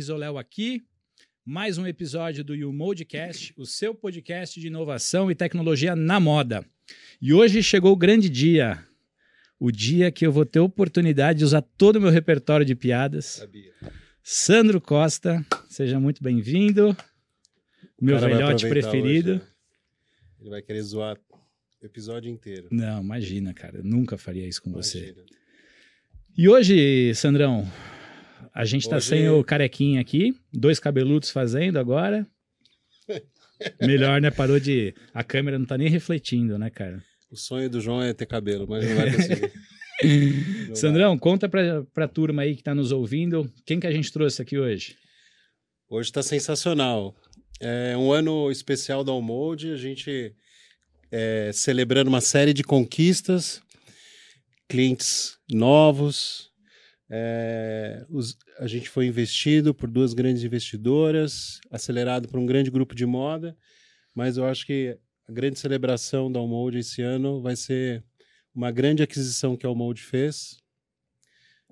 Risoléu aqui. Mais um episódio do YouModcast, o seu podcast de inovação e tecnologia na moda. E hoje chegou o grande dia. O dia que eu vou ter oportunidade de usar todo o meu repertório de piadas. Sabia. Sandro Costa, seja muito bem-vindo. Meu velhote preferido. hoje, né? Ele vai querer zoar o episódio inteiro. Não, imagina, cara. Eu nunca faria isso com você. Imagina. E hoje, Sandrão, a gente tá Hoje- sem o carequinha aqui, dois cabeludos fazendo agora. Melhor, né? Parou de. A câmera não tá nem refletindo, né, cara? O sonho do João é ter cabelo, mas não vai conseguir. Não vai. Sandrão, conta pra, pra turma aí que tá nos ouvindo, quem que a gente trouxe aqui hoje? Hoje está sensacional. É um ano especial da Almode, a gente é, celebrando uma série de conquistas, clientes novos. É, os- a gente foi investido por duas grandes investidoras, acelerado por um grande grupo de moda, mas eu acho que a grande celebração da Almode esse ano vai ser uma grande aquisição que a Almode fez.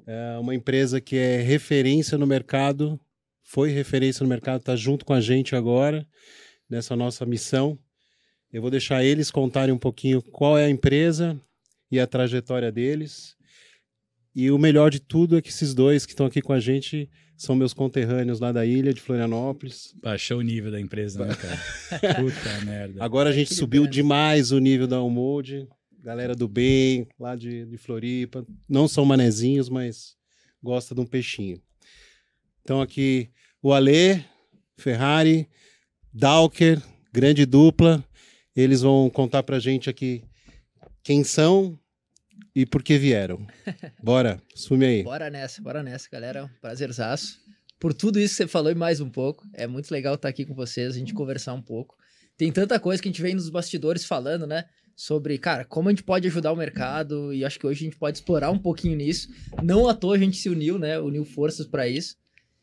É uma empresa que é referência no mercado foi referência no mercado, está junto com a gente agora nessa nossa missão. Eu vou deixar eles contarem um pouquinho qual é a empresa e a trajetória deles. E o melhor de tudo é que esses dois que estão aqui com a gente são meus conterrâneos lá da ilha de Florianópolis. Baixou o nível da empresa, né, cara? Puta merda. Agora a gente Que subiu grande. demais o nível da Almode. Galera do bem, lá de, de Floripa. Não são manezinhos, mas gosta de um peixinho. Então aqui o Alê, Ferrari, Dalker, grande dupla. Eles vão contar pra gente aqui quem são e por que vieram. Bora, sume aí. Bora nessa, bora nessa, galera. Prazerzaço. Por tudo isso que você falou e mais um pouco. É muito legal estar aqui com vocês, a gente conversar um pouco. Tem tanta coisa que a gente vem nos bastidores falando, né? Sobre, cara, como a gente pode ajudar o mercado e acho que hoje a gente pode explorar um pouquinho nisso. Não à toa a gente se uniu, né? Uniu forças para isso.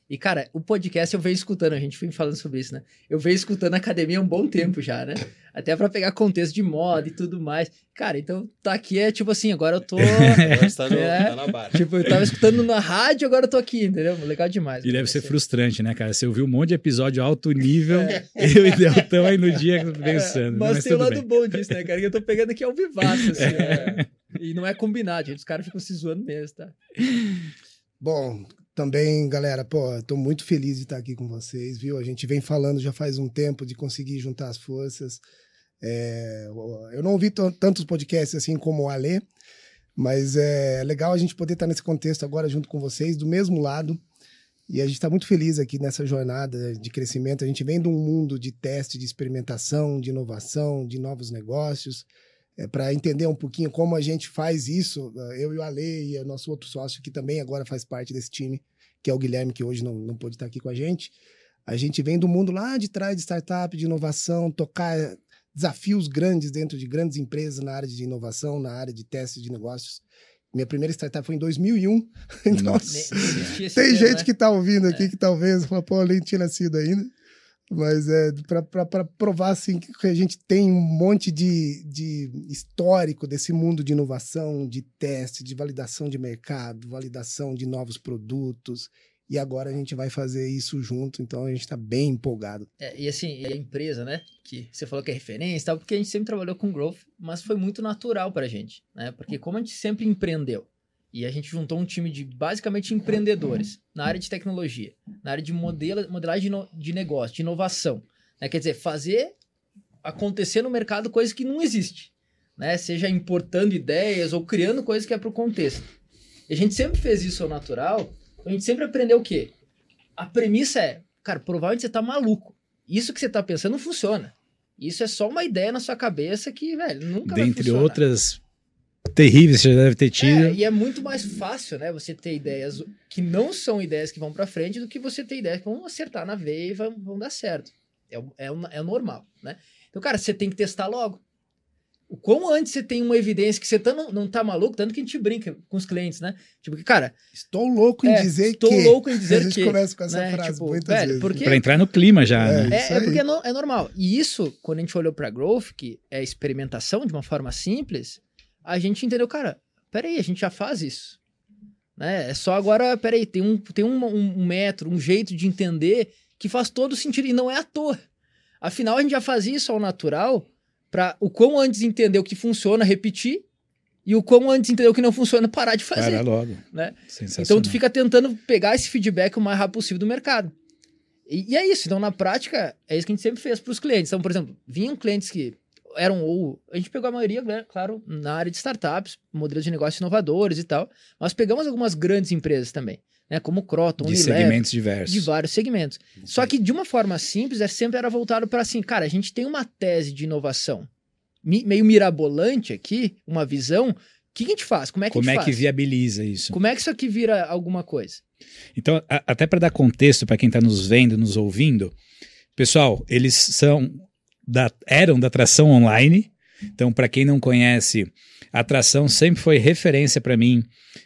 E, cara, o podcast eu venho escutando, a gente foi falando sobre isso, né? Eu venho escutando a academia há um bom tempo já, né? Até para pegar contexto de moda e tudo mais. Cara, então tá aqui é tipo assim, agora eu tô. Agora está, no- É. tá na barra. Tipo, eu tava escutando na rádio, agora eu tô aqui, entendeu? Legal demais. E deve ser frustrante, né, cara? Você ouviu um monte de episódio alto nível, eu e Deltão aí no dia pensando. É, mas, tem o lado bem. bom disso, né, cara? Que eu tô pegando aqui ao vivaço, assim. né? E não é combinado, gente. Os caras ficam se zoando mesmo, tá? Bom, também, galera, pô, tô muito feliz de estar aqui com vocês, viu? A gente vem falando já faz um tempo de conseguir juntar as forças. É, eu não ouvi tantos podcasts assim como o Alê, mas é legal a gente poder estar nesse contexto agora junto com vocês, do mesmo lado. E a gente está muito feliz aqui nessa jornada de crescimento. A gente vem de um mundo de teste, de experimentação, de inovação, de novos negócios. É, para entender um pouquinho como a gente faz isso, eh, eu e o Ale e o nosso outro sócio, que também agora faz parte desse time, que é o Guilherme, que hoje não, não pôde estar aqui com a gente. A gente vem do mundo lá de trás de startup, de inovação, tocar desafios grandes dentro de grandes empresas na área de inovação, na área de teste de negócios. Minha primeira startup foi em 2001. Então, Nossa. Tem gente né? que tá ouvindo aqui que talvez fala, pô, eu nem tinha nascido ainda. Mas é para provar assim, que a gente tem um monte de, de histórico desse mundo de inovação, de teste, de validação de mercado, validação de novos produtos. E agora a gente vai fazer isso junto, então a gente está bem empolgado. É, e assim, e a empresa, né? Que você falou que é referência porque a gente sempre trabalhou com growth, mas foi muito natural pra gente, né? Porque como a gente sempre empreendeu e a gente juntou um time de basicamente empreendedores na área de tecnologia, na área de modela, modelagem de, negócio, de inovação, né? Quer dizer, fazer acontecer no mercado coisa que não existe, né? Seja importando ideias ou criando coisas que é pro contexto. E a gente sempre fez isso ao natural, a gente sempre aprendeu o quê? A premissa é, cara, provavelmente você tá maluco. Isso que você tá pensando não funciona. Isso é só uma ideia na sua cabeça que, velho, nunca vai Dentre funcionar. outras terríveis que você já deve ter tido. É, e é muito mais fácil, né, você ter ideias que não são ideias que vão pra frente do que você ter ideias que vão acertar na veia e vão, vão dar certo. É, o- é, é normal, né? Então, cara, você tem que testar logo. O quão antes você tem uma evidência que você tá, não, não tá maluco, tanto que a gente brinca com os clientes, né? Tipo, que, cara, Estou louco em é, dizer estou que. louco em a dizer gente que. começa com essa né, frase tipo, muitas velho, vezes. porque- Pra entrar no clima já, É. né? É, é porque é, no- é normal. E isso, quando a gente olhou pra growth, que é experimentação de uma forma simples, a gente entendeu, cara, peraí, a gente já faz isso. Né? É só agora, peraí, tem, um, tem um, um método, um jeito de entender que faz todo sentido e não é à toa. Afinal, a gente já fazia isso ao natural para o quão antes entender o que funciona, repetir, e o quão antes entender o que não funciona, parar de fazer. Para logo. Né? Então tu fica tentando pegar esse feedback o mais rápido possível do mercado. E, e é isso. Então, na prática, é isso que a gente sempre fez para os clientes. Então, por exemplo, vinham clientes que eram ou. A gente pegou a maioria, né, claro, na área de startups, modelos de negócios inovadores e tal. Mas pegamos algumas grandes empresas também, né? Como Croton, de Unilever, segmentos diversos. de vários segmentos. Só que de uma forma simples, é sempre era voltado para assim, cara, a gente tem uma tese de inovação meio mirabolante aqui, uma visão. O que a gente faz? Como é que Como é gente que faz? viabiliza isso? Como é que isso aqui vira alguma coisa? Então, a- até para dar contexto para quem está nos vendo, nos ouvindo, pessoal, eles são da, eram da atração online. Então, para quem não conhece, a atração sempre foi referência para mim.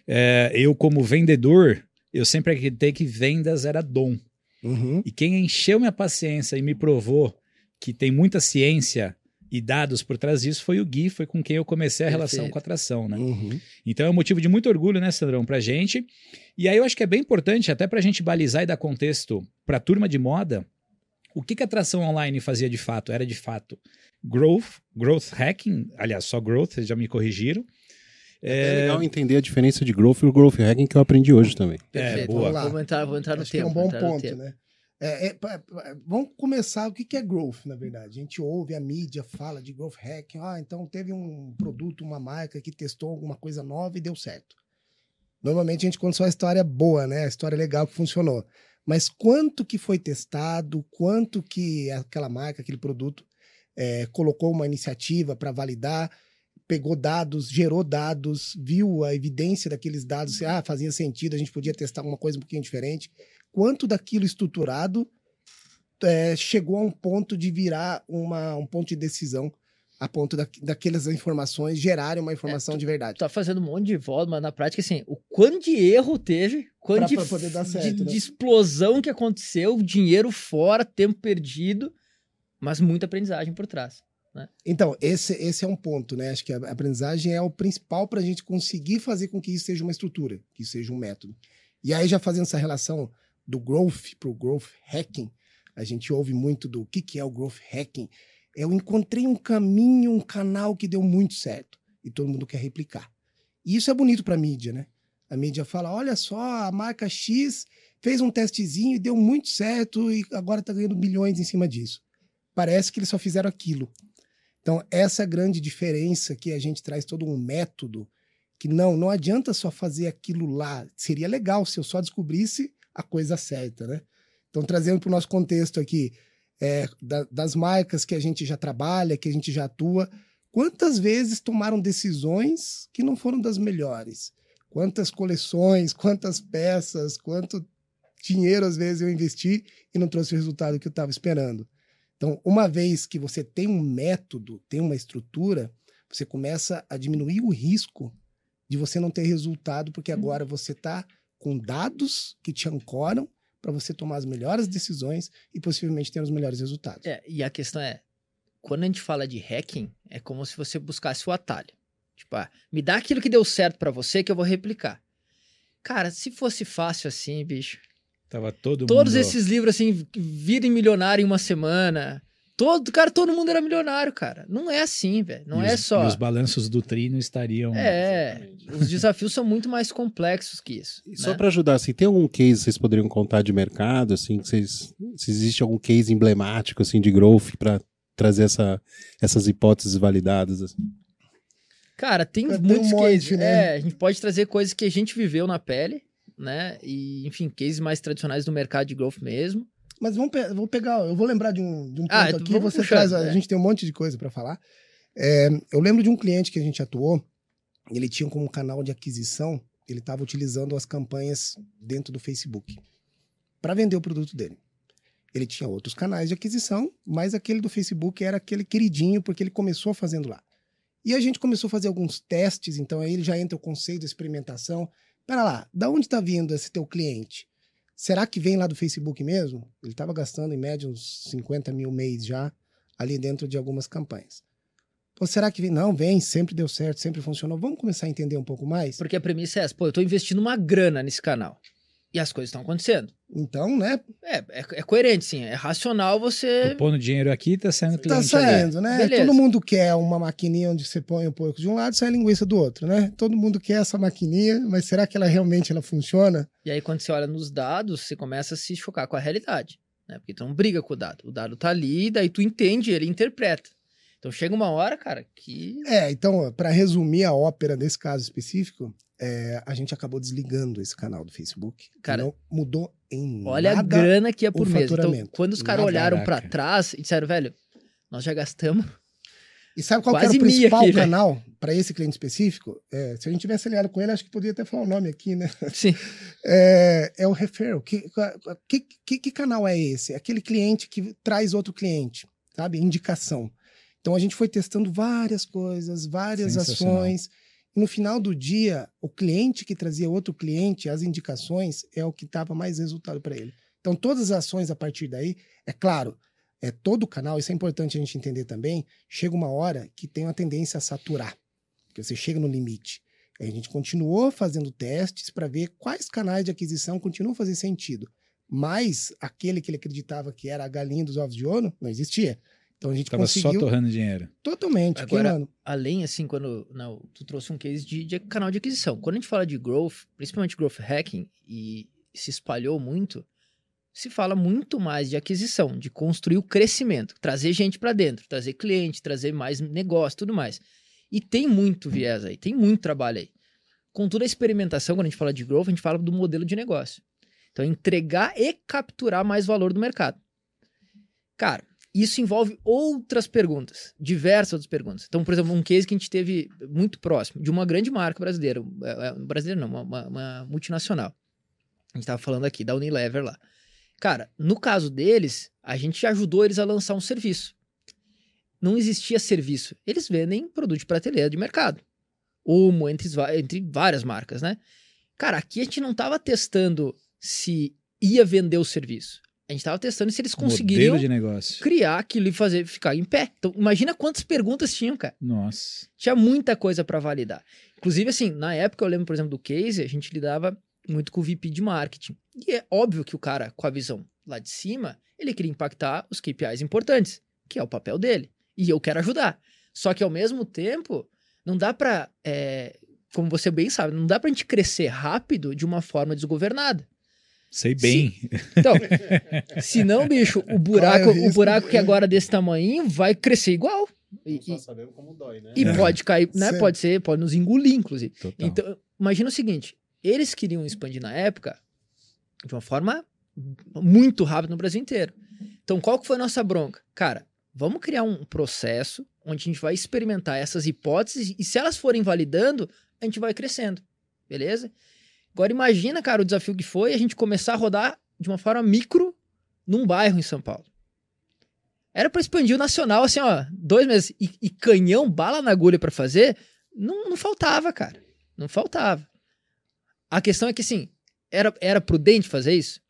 É, eu, como vendedor, eu sempre acreditei que vendas era dom. Uhum. E quem encheu minha paciência e me provou que tem muita ciência e dados por trás disso foi o Gui, foi com quem eu comecei a relação Perfeito. com a atração, né? Uhum. Então é um motivo de muito orgulho, né, Sandrão, pra gente. E aí eu acho que é bem importante, até pra gente balizar e dar contexto pra turma de moda, o que, que a atração online fazia de fato? Era de fato growth, growth hacking, aliás, só growth, vocês já me corrigiram. É legal entender a diferença de growth e o growth hacking que eu aprendi hoje também. É, boa. Vamos lá. Vamos entrar, vou entrar no Acho que tema. é um vou bom ponto, né? É, é, vamos começar. O que que é growth, na verdade? A gente ouve, a mídia fala de growth hacking. Ah, então teve um produto, uma marca que testou alguma coisa nova e deu certo. Normalmente a gente conta só a história boa, né? A história legal que funcionou. Mas quanto que foi testado, quanto que aquela marca, aquele produto é, colocou uma iniciativa para validar, pegou dados, gerou dados, viu a evidência daqueles dados, se, ah, fazia sentido, a gente podia testar uma coisa um pouquinho diferente. Quanto daquilo estruturado é, chegou a um ponto de virar uma, um ponto de decisão, a ponto da, daquelas informações gerarem uma informação de verdade. tá fazendo um monte de volta, mas na prática, assim, o quanto de erro teve, quanto Pra- de, pra poder dar de- certo, de, né? explosão que aconteceu, dinheiro fora, tempo perdido, mas muita aprendizagem por trás. Então, esse, esse é um ponto, né? Acho que a aprendizagem é o principal para a gente conseguir fazer com que isso seja uma estrutura, que isso seja um método. E aí, já fazendo essa relação do growth para o growth hacking, a gente ouve muito do que, que é o growth hacking. Eu encontrei um caminho, um canal que deu muito certo e todo mundo quer replicar. E isso é bonito para a mídia, né? A mídia fala: olha só, a marca X fez um testezinho e deu muito certo e agora está ganhando bilhões em cima disso. Parece que eles só fizeram aquilo. Então, essa é grande diferença que a gente traz todo um método que não, não adianta só fazer aquilo lá. Seria legal se eu só descobrisse a coisa certa, né? Então, trazendo para o nosso contexto aqui, é, da- das marcas que a gente já trabalha, que a gente já atua, quantas vezes tomaram decisões que não foram das melhores? Quantas coleções, quantas peças, quanto dinheiro às vezes eu investi e não trouxe o resultado que eu estava esperando? Então, uma vez que você tem um método, tem uma estrutura, você começa a diminuir o risco de você não ter resultado, porque agora você está com dados que te ancoram para você tomar as melhores decisões e possivelmente ter os melhores resultados. É, e a questão é, quando a gente fala de hacking, é como se você buscasse o atalho. Tipo, ah, me dá aquilo que deu certo pra você que eu vou replicar. Cara, se fosse fácil assim, bicho. Tava todo Todos mundo... esses livros assim, virem milionário em uma semana. Todo, cara, todo mundo era milionário, cara. Não é assim, velho. Não e é os- só. E os balanços do trino estariam... É, os desafios são muito mais complexos que isso. E só né? para ajudar, assim, tem algum case que vocês poderiam contar de mercado, assim, que vocês, se existe algum case emblemático, assim, de growth para trazer essa, essas hipóteses validadas, assim? Cara, tem um muitos monte, cases. né? É, a gente pode trazer coisas que a gente viveu na pele, né? E, enfim, cases mais tradicionais do mercado de growth mesmo. Mas vamos pe- vou pegar, eu vou lembrar de um, de um ponto Ah, aqui, você puxando, traz, a é. gente tem um monte de coisa para falar. É, eu lembro de um cliente que a gente atuou, ele tinha como canal de aquisição, ele estava utilizando as campanhas dentro do Facebook para vender o produto dele. Ele tinha outros canais de aquisição, mas aquele do Facebook era aquele queridinho, porque ele começou fazendo lá. E a gente começou a fazer alguns testes, então aí ele já entra o conceito de experimentação. Pera lá, da onde está vindo esse teu cliente? Será que vem lá do Facebook mesmo? Ele estava gastando em média uns 50 mil mês já ali dentro de algumas campanhas. Ou será que vem? Não, vem, sempre deu certo, sempre funcionou. Vamos começar a entender um pouco mais? Porque a premissa é essa, pô, eu tô investindo uma grana nesse canal. E as coisas estão acontecendo. Então, né? É, é, é coerente, sim. É racional você. Tô pondo dinheiro aqui, tá saindo Tá cliente ali. saindo, né? Beleza. Todo mundo quer uma maquininha onde você põe um pouco de um lado e sai a linguiça do outro, né? Todo mundo quer essa maquininha, mas será que ela realmente ela funciona? E aí, quando você olha nos dados, você começa a se chocar com a realidade. Né? Porque tu não briga com o dado. O dado tá ali, daí tu entende, ele interpreta. Então chega uma hora, cara, que. É, então, para resumir a ópera desse caso específico, é, a gente acabou desligando esse canal do Facebook. Cara, não mudou em Olha a nada. grana que é por mês. Então, faturamento. quando os caras olharam pra caraca. trás e disseram, velho, nós já gastamos. E sabe qual que era Quase o principal aqui, canal para esse cliente específico? É, se a gente tivesse alinhado com ele, acho que poderia até falar o nome aqui, né? Sim. É, é o referral. Que, que, que, que canal é esse? Aquele cliente que traz outro cliente, sabe? Indicação. Então a gente foi testando várias coisas, várias ações. No final do dia, o cliente que trazia outro cliente, as indicações, é o que dava mais resultado para ele. Então todas as ações a partir daí, é claro, é todo o canal, isso é importante a gente entender também, chega uma hora que tem uma tendência a saturar, que você chega no limite. A gente continuou fazendo testes para ver quais canais de aquisição continuam fazer sentido. Mas aquele que ele acreditava que era a galinha dos ovos de ouro não existia. Então a gente Tava só conseguiu torrando dinheiro. totalmente, Agora- queimando. Além, assim, quando. Não, tu trouxe um case de, de canal de aquisição. Quando a gente fala de growth, principalmente growth hacking, e se espalhou muito, se fala muito mais de aquisição, de construir o crescimento, trazer gente para dentro, trazer cliente, trazer mais negócio, tudo mais. E tem muito viés aí, tem muito trabalho aí. Com toda a experimentação, quando a gente fala de growth, a gente fala do modelo de negócio. Então, entregar e capturar mais valor do mercado. Cara, isso envolve outras perguntas, diversas outras perguntas. Então, por exemplo, um case que a gente teve muito próximo, de uma grande marca brasileira, é, é, brasileira não, uma, uma- multinacional. A gente estava falando aqui da Unilever lá. Cara, no caso deles, a gente ajudou eles a lançar um serviço. Não existia serviço. Eles vendem produto de prateleira de mercado. Omo, entre, entre várias marcas, né? Cara, aqui a gente não estava testando se ia vender o serviço. A gente estava testando se eles conseguiriam criar aquilo e fazer ficar em pé. Então, imagina quantas perguntas tinham, cara. Nossa. Tinha muita coisa para validar. Inclusive, assim, na época eu lembro, por exemplo, do case, a gente lidava muito com o VP de marketing. E é óbvio que o cara, com a visão lá de cima, ele queria impactar os KPIs importantes, que é o papel dele. E eu quero ajudar. Só que ao mesmo tempo, não dá pra, é, como você bem sabe, não dá pra gente crescer rápido de uma forma desgovernada. Sei bem. Então, se não, bicho, o buraco, Corre o o buraco que agora é desse tamanho vai crescer igual. E, e- sabemos como dói, né? e É. pode cair, né? Pode ser, pode nos engolir, inclusive. Total. Então, imagina o seguinte: eles queriam expandir na época de uma forma muito rápida no Brasil inteiro. Então, qual que foi a nossa bronca? Cara, vamos criar um processo onde a gente vai experimentar essas hipóteses e se elas forem validando, a gente vai crescendo. Beleza? Agora imagina, cara, o desafio que foi a gente começar a rodar de uma forma micro num bairro em São Paulo. Era pra expandir o nacional, assim, ó, dois meses. E, e canhão, bala na agulha pra fazer, não, não faltava, cara. Não faltava. A questão é que, assim, era, era prudente fazer isso?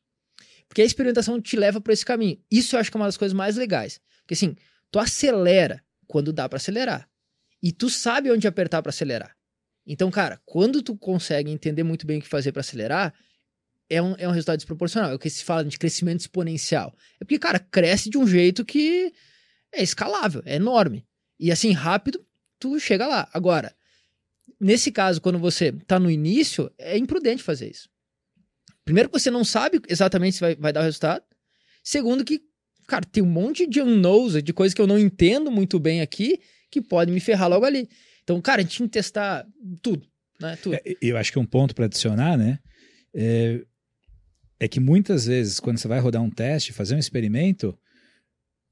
Porque a experimentação te leva pra esse caminho. Isso eu acho que é uma das coisas mais legais. Porque, assim, tu acelera quando dá pra acelerar. E tu sabe onde apertar pra acelerar. Então, cara, quando tu consegue entender muito bem o que fazer pra acelerar, é um, é um resultado desproporcional. É o que se fala de crescimento exponencial. É porque, cara, cresce de um jeito que é escalável, é enorme. E assim, rápido, tu chega lá. Agora, nesse caso, quando você tá no início, é imprudente fazer isso. Primeiro que você não sabe exatamente se vai, vai dar o resultado. Segundo que, cara, tem um monte de unknowns, de coisas que eu não entendo muito bem aqui, que pode me ferrar logo ali. Então, cara, a gente tinha que testar tudo, né? Tudo. É, eu acho que um ponto para adicionar, né? É, é que muitas vezes, quando você vai rodar um teste, fazer um experimento,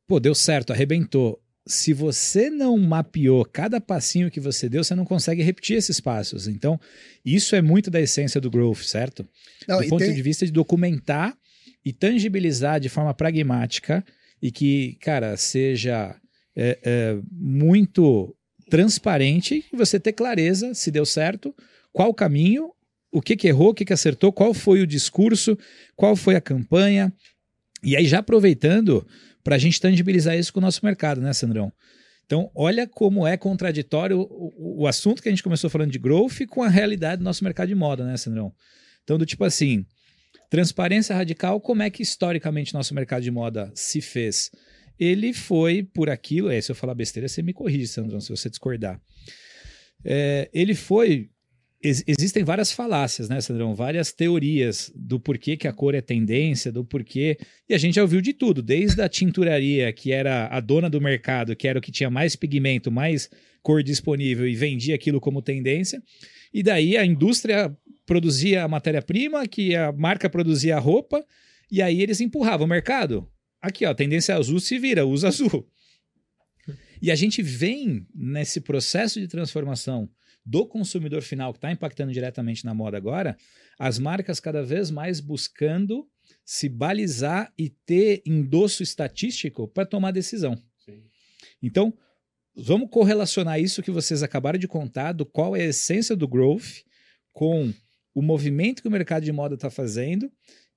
pô, deu certo, arrebentou. Se você não mapeou cada passinho que você deu, você não consegue repetir esses passos. Então, isso é muito da essência do growth, certo? Não, do ponto tem- de vista de documentar e tangibilizar de forma pragmática e que, cara, seja é, é, muito transparente e você ter clareza se deu certo, qual o caminho, o que, que errou, o que, que acertou, qual foi o discurso, qual foi a campanha. E aí, já aproveitando para a gente tangibilizar isso com o nosso mercado, né, Sandrão? Então, olha como é contraditório o, o, assunto que a gente começou falando de growth com a realidade do nosso mercado de moda, né, Sandrão? Então, do tipo assim, transparência radical, como é que historicamente nosso mercado de moda se fez? Ele foi por aquilo, é, se eu falar besteira, você me corrige, Sandrão, se você discordar. É, ele foi Ex existem várias falácias, né, Sandrão? Várias teorias do porquê que a cor é tendência, do porquê. E a gente já ouviu de tudo, desde a tinturaria, que era a dona do mercado, que era o que tinha mais pigmento, mais cor disponível e vendia aquilo como tendência. E daí a indústria produzia a matéria-prima, que a marca produzia a roupa, e aí eles empurravam o mercado. Aqui, ó, tendência azul se vira, usa azul. E a gente vem nesse processo de transformação do consumidor final que está impactando diretamente na moda agora, as marcas cada vez mais buscando se balizar e ter endosso estatístico para tomar decisão. Sim. Então, vamos correlacionar isso que vocês acabaram de contar, do qual é a essência do growth, com o movimento que o mercado de moda está fazendo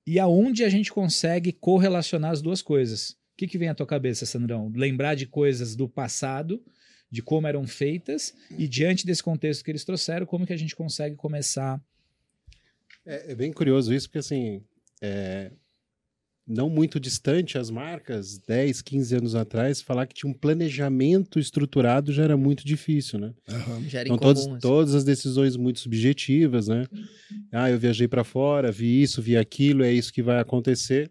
e aonde a gente consegue correlacionar as duas coisas. O que, que vem à tua cabeça, Sandrão? Lembrar de coisas do passado de como eram feitas e diante desse contexto que eles trouxeram, como que a gente consegue começar. É, é bem curioso isso, porque assim, é, não muito distante as marcas, 10, 15 anos atrás, falar que tinha um planejamento estruturado já era muito difícil, né? Uhum. Já era então, todas, assim. todas as decisões muito subjetivas, né? Ah, eu viajei para fora, vi isso, vi aquilo, é isso que vai acontecer.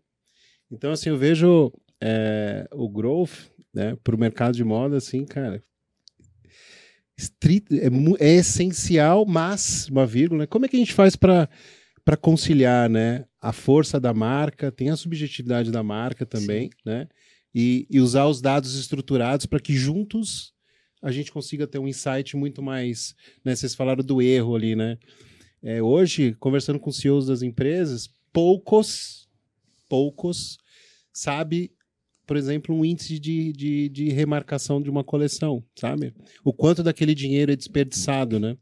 Então, assim, eu vejo é, o growth né, para o mercado de moda, assim, cara, estrito, é, é, essencial, mas, uma vírgula, como é que a gente faz para conciliar né, a força da marca, tem a subjetividade da marca também, Sim. né? E, e usar os dados estruturados para que juntos a gente consiga ter um insight muito mais. Né? Vocês falaram do erro ali, né? É, hoje, conversando com CEOs das empresas, poucos, poucos sabe por exemplo, um índice de, de, de remarcação de uma coleção, sabe? O quanto daquele dinheiro é desperdiçado, né?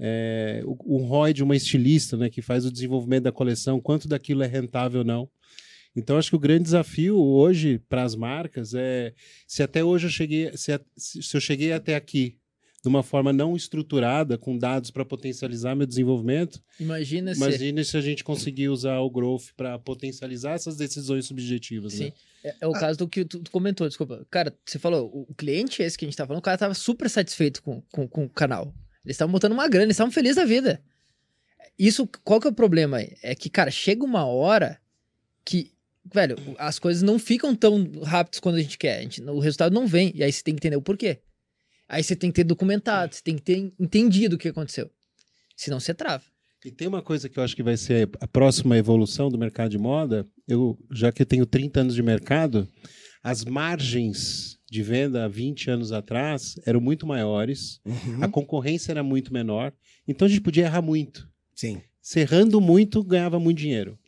É, o, o ROI de uma estilista, né, que faz o desenvolvimento da coleção, quanto daquilo é rentável ou não. Então, acho que o grande desafio hoje para as marcas é se até hoje eu cheguei, se, se eu cheguei até aqui de uma forma não estruturada, com dados para potencializar meu desenvolvimento. Imagina, imagina se... se a gente conseguir usar o growth para potencializar essas decisões subjetivas. Sim. Né? É, é, o ah. caso do que tu, comentou, desculpa. Cara, você falou, o cliente esse que a gente tá falando, o cara tava super satisfeito com, com, com o canal. Eles estavam botando uma grana, eles estavam felizes da vida. Isso, qual que é o problema? É que, cara, chega uma hora que, velho, as coisas não ficam tão rápidas quando a gente quer. A gente, o resultado não vem. E aí você tem que entender o porquê. Aí você tem que ter documentado, você tem que ter entendido o que aconteceu. Senão você trava. E tem uma coisa que eu acho que vai ser a próxima evolução do mercado de moda. Eu, já que eu tenho 30 anos de mercado, as margens de venda há 20 anos atrás eram muito maiores, uhum. a concorrência era muito menor, então a gente podia errar muito. Sim. Serrando muito, ganhava muito dinheiro.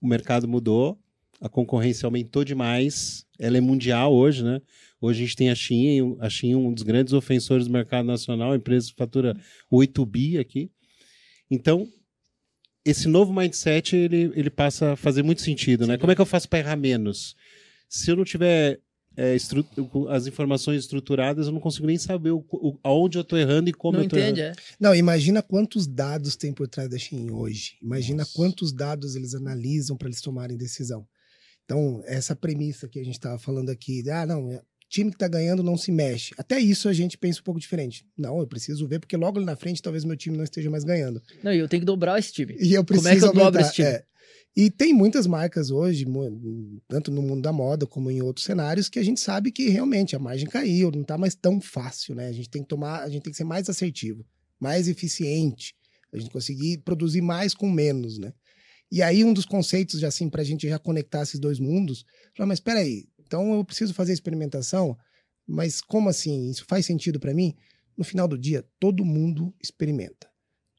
O mercado mudou, a concorrência aumentou demais, ela é mundial hoje, né? Hoje a gente tem a Shein, a Shein um dos grandes ofensores do mercado nacional, a empresa que fatura 8 bi aqui. Então, esse novo mindset, ele, ele passa a fazer muito sentido, né? Como é que eu faço para errar menos? Se eu não tiver é, as informações estruturadas, eu não consigo nem saber o, o, aonde eu estou errando e como não eu estou errando. É. Não, imagina quantos dados tem por trás da Shein hoje. Imagina Nossa. quantos dados eles analisam para eles tomarem decisão. Então, essa premissa que a gente estava falando aqui, ah, não, time que tá ganhando não se mexe. Até isso a gente pensa um pouco diferente. Não, eu preciso ver, porque logo ali na frente talvez meu time não esteja mais ganhando. Não, e eu tenho que dobrar esse time. E eu preciso Como é que eu aumentar, dobro esse time? É. E tem muitas marcas hoje, tanto no mundo da moda como em outros cenários, que a gente sabe que realmente a margem caiu, não tá mais tão fácil, né? A gente tem que tomar, a gente tem que ser mais assertivo, mais eficiente, a gente conseguir produzir mais com menos, né? E aí um dos conceitos, já assim, pra gente já conectar esses dois mundos, falar, mas espera aí, então eu preciso fazer experimentação, mas como assim? Isso faz sentido para mim? No final do dia, todo mundo experimenta.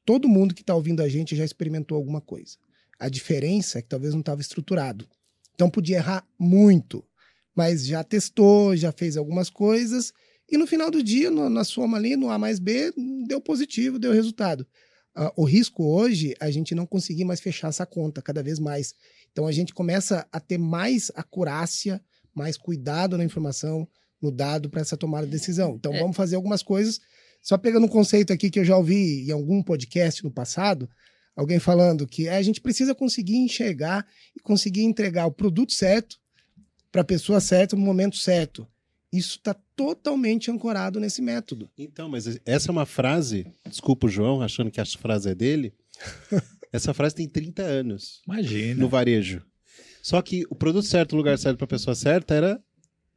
Todo mundo que está ouvindo a gente já experimentou alguma coisa. A diferença é que talvez não estava estruturado. Então podia errar muito, mas já testou, já fez algumas coisas e no final do dia, no, na soma ali, no A mais B, deu positivo, deu resultado. Uh, o risco hoje, a gente não conseguir mais fechar essa conta cada vez mais. Então a gente começa a ter mais acurácia mais cuidado na informação, no dado para essa tomada de decisão. Então É. vamos fazer algumas coisas. Só pegando um conceito aqui que eu já ouvi em algum podcast no passado, alguém falando que é, a gente precisa conseguir enxergar e conseguir entregar o produto certo para a pessoa certa no momento certo. Isso está totalmente ancorado nesse método. Então, mas essa é uma frase, desculpa o João, achando que essa frase é dele. Essa frase tem 30 anos Imagina. no varejo. Só que o produto certo, o lugar certo para a pessoa certa era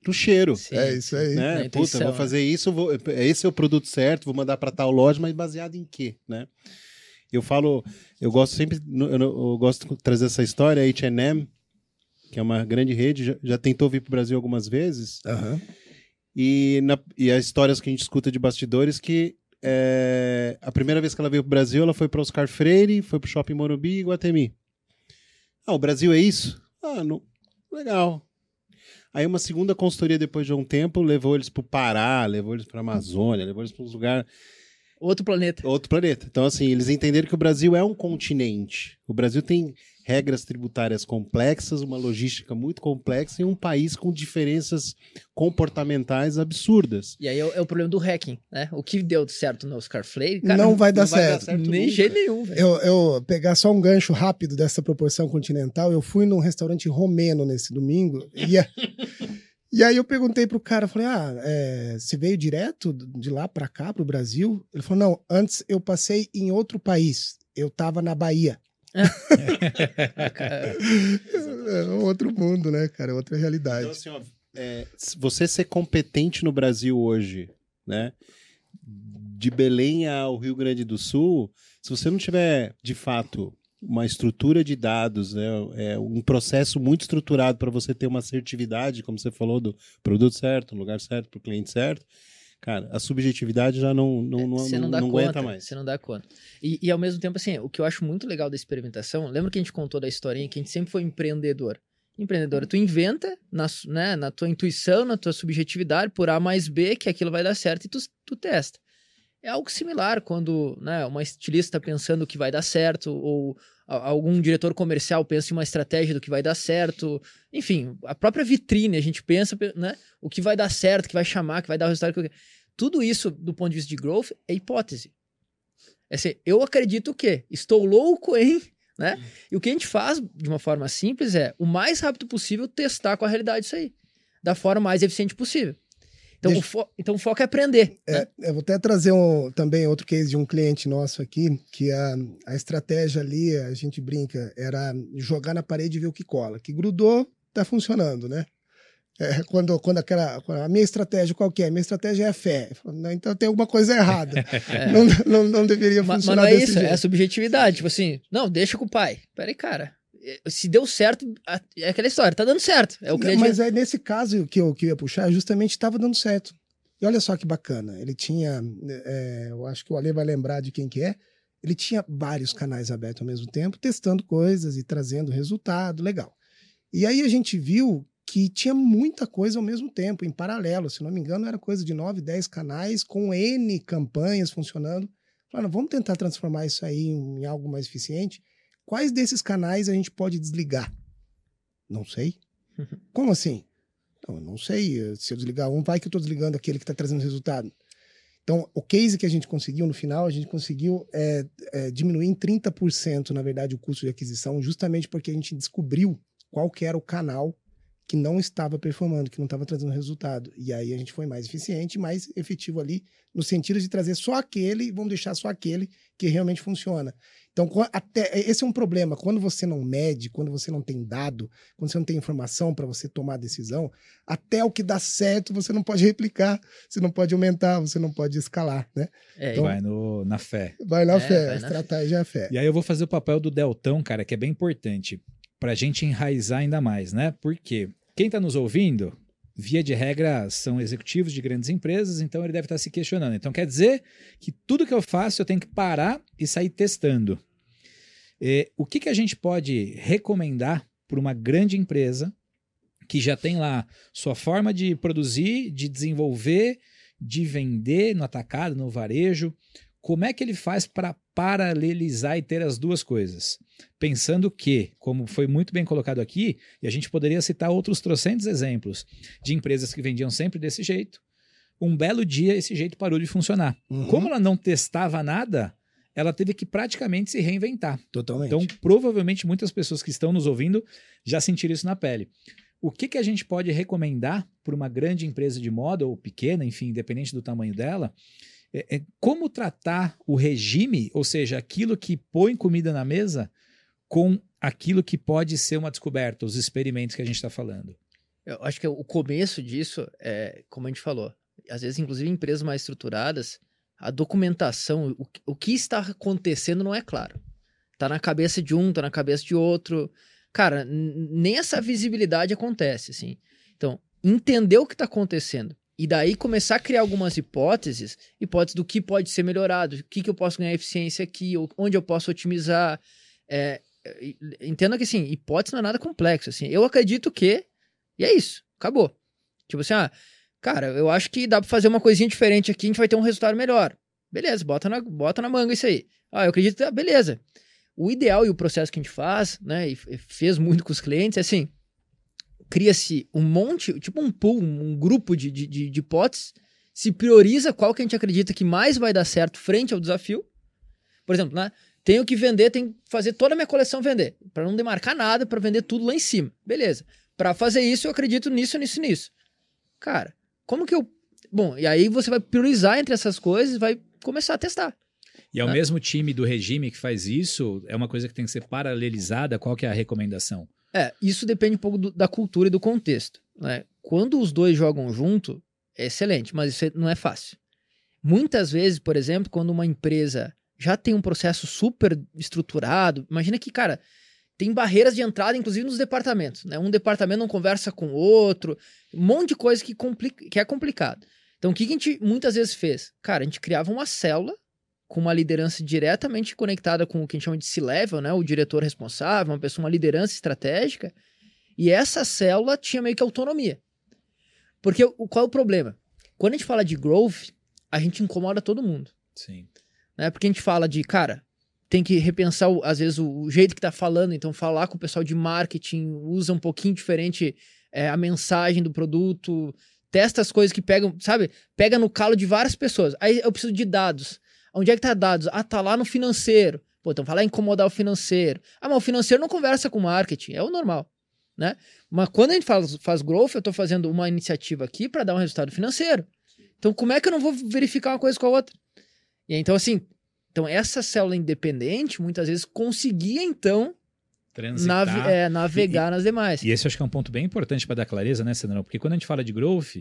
do cheiro. Sim, é isso aí. Né? Puta, vou né? fazer isso, vou, esse é o produto certo, vou mandar para tal loja, mas baseado em quê, né? Eu falo, eu gosto sempre, eu, eu gosto de trazer essa história, a H&M, que é uma grande rede, já, já tentou vir para o Brasil algumas vezes, Aham. e, na, e as histórias que a gente escuta de bastidores que é, a primeira vez que ela veio para o Brasil, ela foi para Oscar Freire, foi para o Shopping Morumbi e Guatemi. Ah, o Brasil é isso? Ah, não, legal. Aí uma segunda consultoria depois de um tempo levou eles para o Pará, levou eles para a Amazônia, levou eles para uns lugares Outro planeta. outro planeta. Então, assim, eles entenderam que o Brasil é um continente. O Brasil tem regras tributárias complexas, uma logística muito complexa e um país com diferenças comportamentais absurdas. E aí é, o- é o problema do hacking, né? O que deu certo no Oscar Freire, cara, Não vai dar não vai dar certo. certo nem nunca. jeito nenhum, velho. Eu, eu pegar só um gancho rápido dessa proporção continental, eu fui num restaurante romeno nesse domingo e, a- e aí eu perguntei pro cara, falei, ah, é, você veio direto de lá pra cá, pro Brasil? Ele falou, não, antes eu passei em outro país, eu tava na Bahia. É outro mundo, né, cara, é outra realidade. Então, assim, ó, é, se você ser competente no Brasil hoje, né? De Belém ao Rio Grande do Sul, se você não tiver, de fato, uma estrutura de dados, né, é, um processo muito estruturado para você ter uma assertividade, como você falou, do produto certo, no lugar certo, para o cliente certo, cara, a subjetividade já não, não, não, Você não, não, dá não aguenta mais. Você não dá conta. E, e ao mesmo tempo, assim, o que eu acho muito legal da experimentação, lembra que a gente contou da historinha que a gente sempre foi empreendedor. Empreendedor, tu inventa na, né, na tua intuição, na tua subjetividade, por A mais B, que aquilo vai dar certo e tu, tu testa. É algo similar quando né, uma estilista pensando que vai dar certo, ou algum diretor comercial pensa em uma estratégia do que vai dar certo. Enfim, a própria vitrine, a gente pensa né, o que vai dar certo, que vai chamar, que vai dar o resultado que. Tudo isso, do ponto de vista de growth, é hipótese. É assim, eu acredito que estou louco em. Né? E o que a gente faz de uma forma simples é, o mais rápido possível, testar com a realidade isso aí. Da forma mais eficiente possível. Então, Deixa- o, fo- então o foco é aprender. né? É, eu vou até trazer um, também outro case de um cliente nosso aqui, que a, a estratégia ali, a gente brinca, era jogar na parede e ver o que cola. Que grudou, tá funcionando, né? É, quando, quando aquela. quando a minha estratégia qual que é? Minha estratégia é a fé. Falo, "Não, então tem alguma coisa errada. É. não, não, não deveria Ma- Mas, funcionar não é isso, jeito. é a subjetividade. Tipo assim, não, deixa com o pai. Peraí, cara. Eh, Se deu certo, é aquela história, tá dando certo. É o mas é nesse caso que eu, que eu ia puxar, justamente estava dando certo. E olha só que bacana. Ele tinha, é, eu acho que o Ale vai lembrar de quem que é. Ele tinha vários canais abertos ao mesmo tempo, testando coisas e trazendo resultado, legal. E aí a gente viu que tinha muita coisa ao mesmo tempo, em paralelo. Se não me engano, era coisa de 9, 10 canais com N campanhas funcionando. Falaram, vamos tentar transformar isso aí em algo mais eficiente. Quais desses canais a gente pode desligar? Não sei. Como assim? Não, não sei. Se eu desligar um, vai que eu estou desligando aquele que está trazendo resultado. Então, o case que a gente conseguiu no final, a gente conseguiu é, é, diminuir em 30%, na verdade, o custo de aquisição, justamente porque a gente descobriu qual que era o canal que não estava performando, que não estava trazendo resultado. E aí a gente foi mais eficiente, mais efetivo ali, no sentido de trazer só aquele, vamos deixar só aquele que realmente funciona. Então, até esse é um problema. Quando você não mede, quando você não tem dado, quando você não tem informação para você tomar decisão, até o que dá certo você não pode replicar, você não pode aumentar, você não pode escalar, né? É, Então- Vai no, na fé. Vai na É, fé, vai a na estratégia é a fé. E aí eu vou fazer o papel do Deltão, cara, que é bem importante pra gente enraizar ainda mais, né? Porque quem tá nos ouvindo, via de regra, são executivos de grandes empresas, então ele deve estar se questionando. Então quer dizer que tudo que eu faço eu tenho que parar e sair testando. Eh, o que, que a gente pode recomendar para uma grande empresa que já tem lá sua forma de produzir, de desenvolver, de vender no atacado, no varejo? Como é que ele faz para paralelizar e ter as duas coisas? Pensando que, como foi muito bem colocado aqui, e a gente poderia citar outros trocentos exemplos de empresas que vendiam sempre desse jeito, um belo dia esse jeito parou de funcionar. Uhum. Como ela não testava nada, ela teve que praticamente se reinventar. Totalmente. Então, provavelmente, muitas pessoas que estão nos ouvindo já sentiram isso na pele. O que, que a gente pode recomendar para uma grande empresa de moda, ou pequena, enfim, independente do tamanho dela, é, é como tratar o regime, ou seja, aquilo que põe comida na mesa, com aquilo que pode ser uma descoberta, os experimentos que a gente está falando. Eu acho que o começo disso é, como a gente falou, às vezes, inclusive, em empresas mais estruturadas, a documentação, o, o que está acontecendo não é claro. Tá na cabeça de um, tá na cabeça de outro. Cara, nem essa visibilidade acontece, assim. Então, entender o que está acontecendo e daí começar a criar algumas hipóteses, hipóteses do que pode ser melhorado, o que, que eu posso ganhar eficiência aqui, onde eu posso otimizar. É, entenda que, assim, hipótese não é nada complexo, assim. Eu acredito que, e é isso, acabou. Tipo assim, ah, cara, eu acho que dá pra fazer uma coisinha diferente aqui, a gente vai ter um resultado melhor. Beleza, bota na, bota na manga isso aí. Ah, eu acredito que ah, beleza. O ideal e o processo que a gente faz, né, e fez muito com os clientes, é assim, cria-se um monte, tipo um pool, um grupo de, de, de, de hipóteses, se prioriza qual que a gente acredita que mais vai dar certo frente ao desafio. Por exemplo, né, tenho que vender, tenho que fazer toda a minha coleção vender, para não demarcar nada, para vender tudo lá em cima. Beleza. Para fazer isso, eu acredito nisso, nisso, nisso. Cara, como que eu. Bom, e aí você vai priorizar entre essas coisas e vai começar a testar. E é o mesmo time do regime que faz isso, é uma coisa que tem que ser paralelizada, qual que é a recomendação? É, isso depende um pouco do- da cultura e do contexto. Né? Quando os dois jogam junto, é excelente, mas isso não é fácil. Muitas vezes, por exemplo, quando uma empresa já tem um processo super estruturado, imagina que, cara, tem barreiras de entrada, inclusive nos departamentos. Né? Um departamento não conversa com o outro, um monte de coisa que, complica, que é complicado. Então, o que que a gente muitas vezes fez? Cara, a gente criava uma célula com uma liderança diretamente conectada com o que a gente chama de C-level, né? O diretor responsável, uma pessoa, uma liderança estratégica. E essa célula tinha meio que autonomia. Porque o, qual é o problema? Quando a gente fala de growth, a gente incomoda todo mundo. Sim. Né? Porque a gente fala de, cara, tem que repensar, às vezes, o, o jeito que tá falando. Então, falar com o pessoal de marketing, usa um pouquinho diferente é, a mensagem do produto, testa as coisas que pegam, sabe? Pega no calo de várias pessoas. Aí eu preciso de dados. Onde é que tá dados? Ah, tá lá no financeiro. Pô, então vai lá incomodar o financeiro. Ah, mas o financeiro não conversa com o marketing, é o normal, né? Mas quando a gente faz, faz growth, eu tô fazendo uma iniciativa aqui para dar um resultado financeiro. Então, como é que eu não vou verificar uma coisa com a outra? E aí, então, assim, então essa célula independente, muitas vezes, conseguia, então, Transitar. navi- é, navegar nas demais. E esse eu acho que é um ponto bem importante para dar clareza, né, Sandrão? Porque quando a gente fala de growth,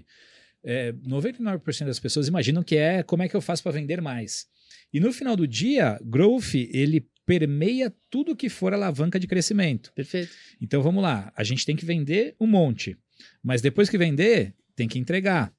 é, 99% das pessoas imaginam que é como é que eu faço para vender mais. E no final do dia, growth, ele permeia tudo que for alavanca de crescimento. Perfeito. Então vamos lá, a gente tem que vender um monte, mas depois que vender, tem que entregar.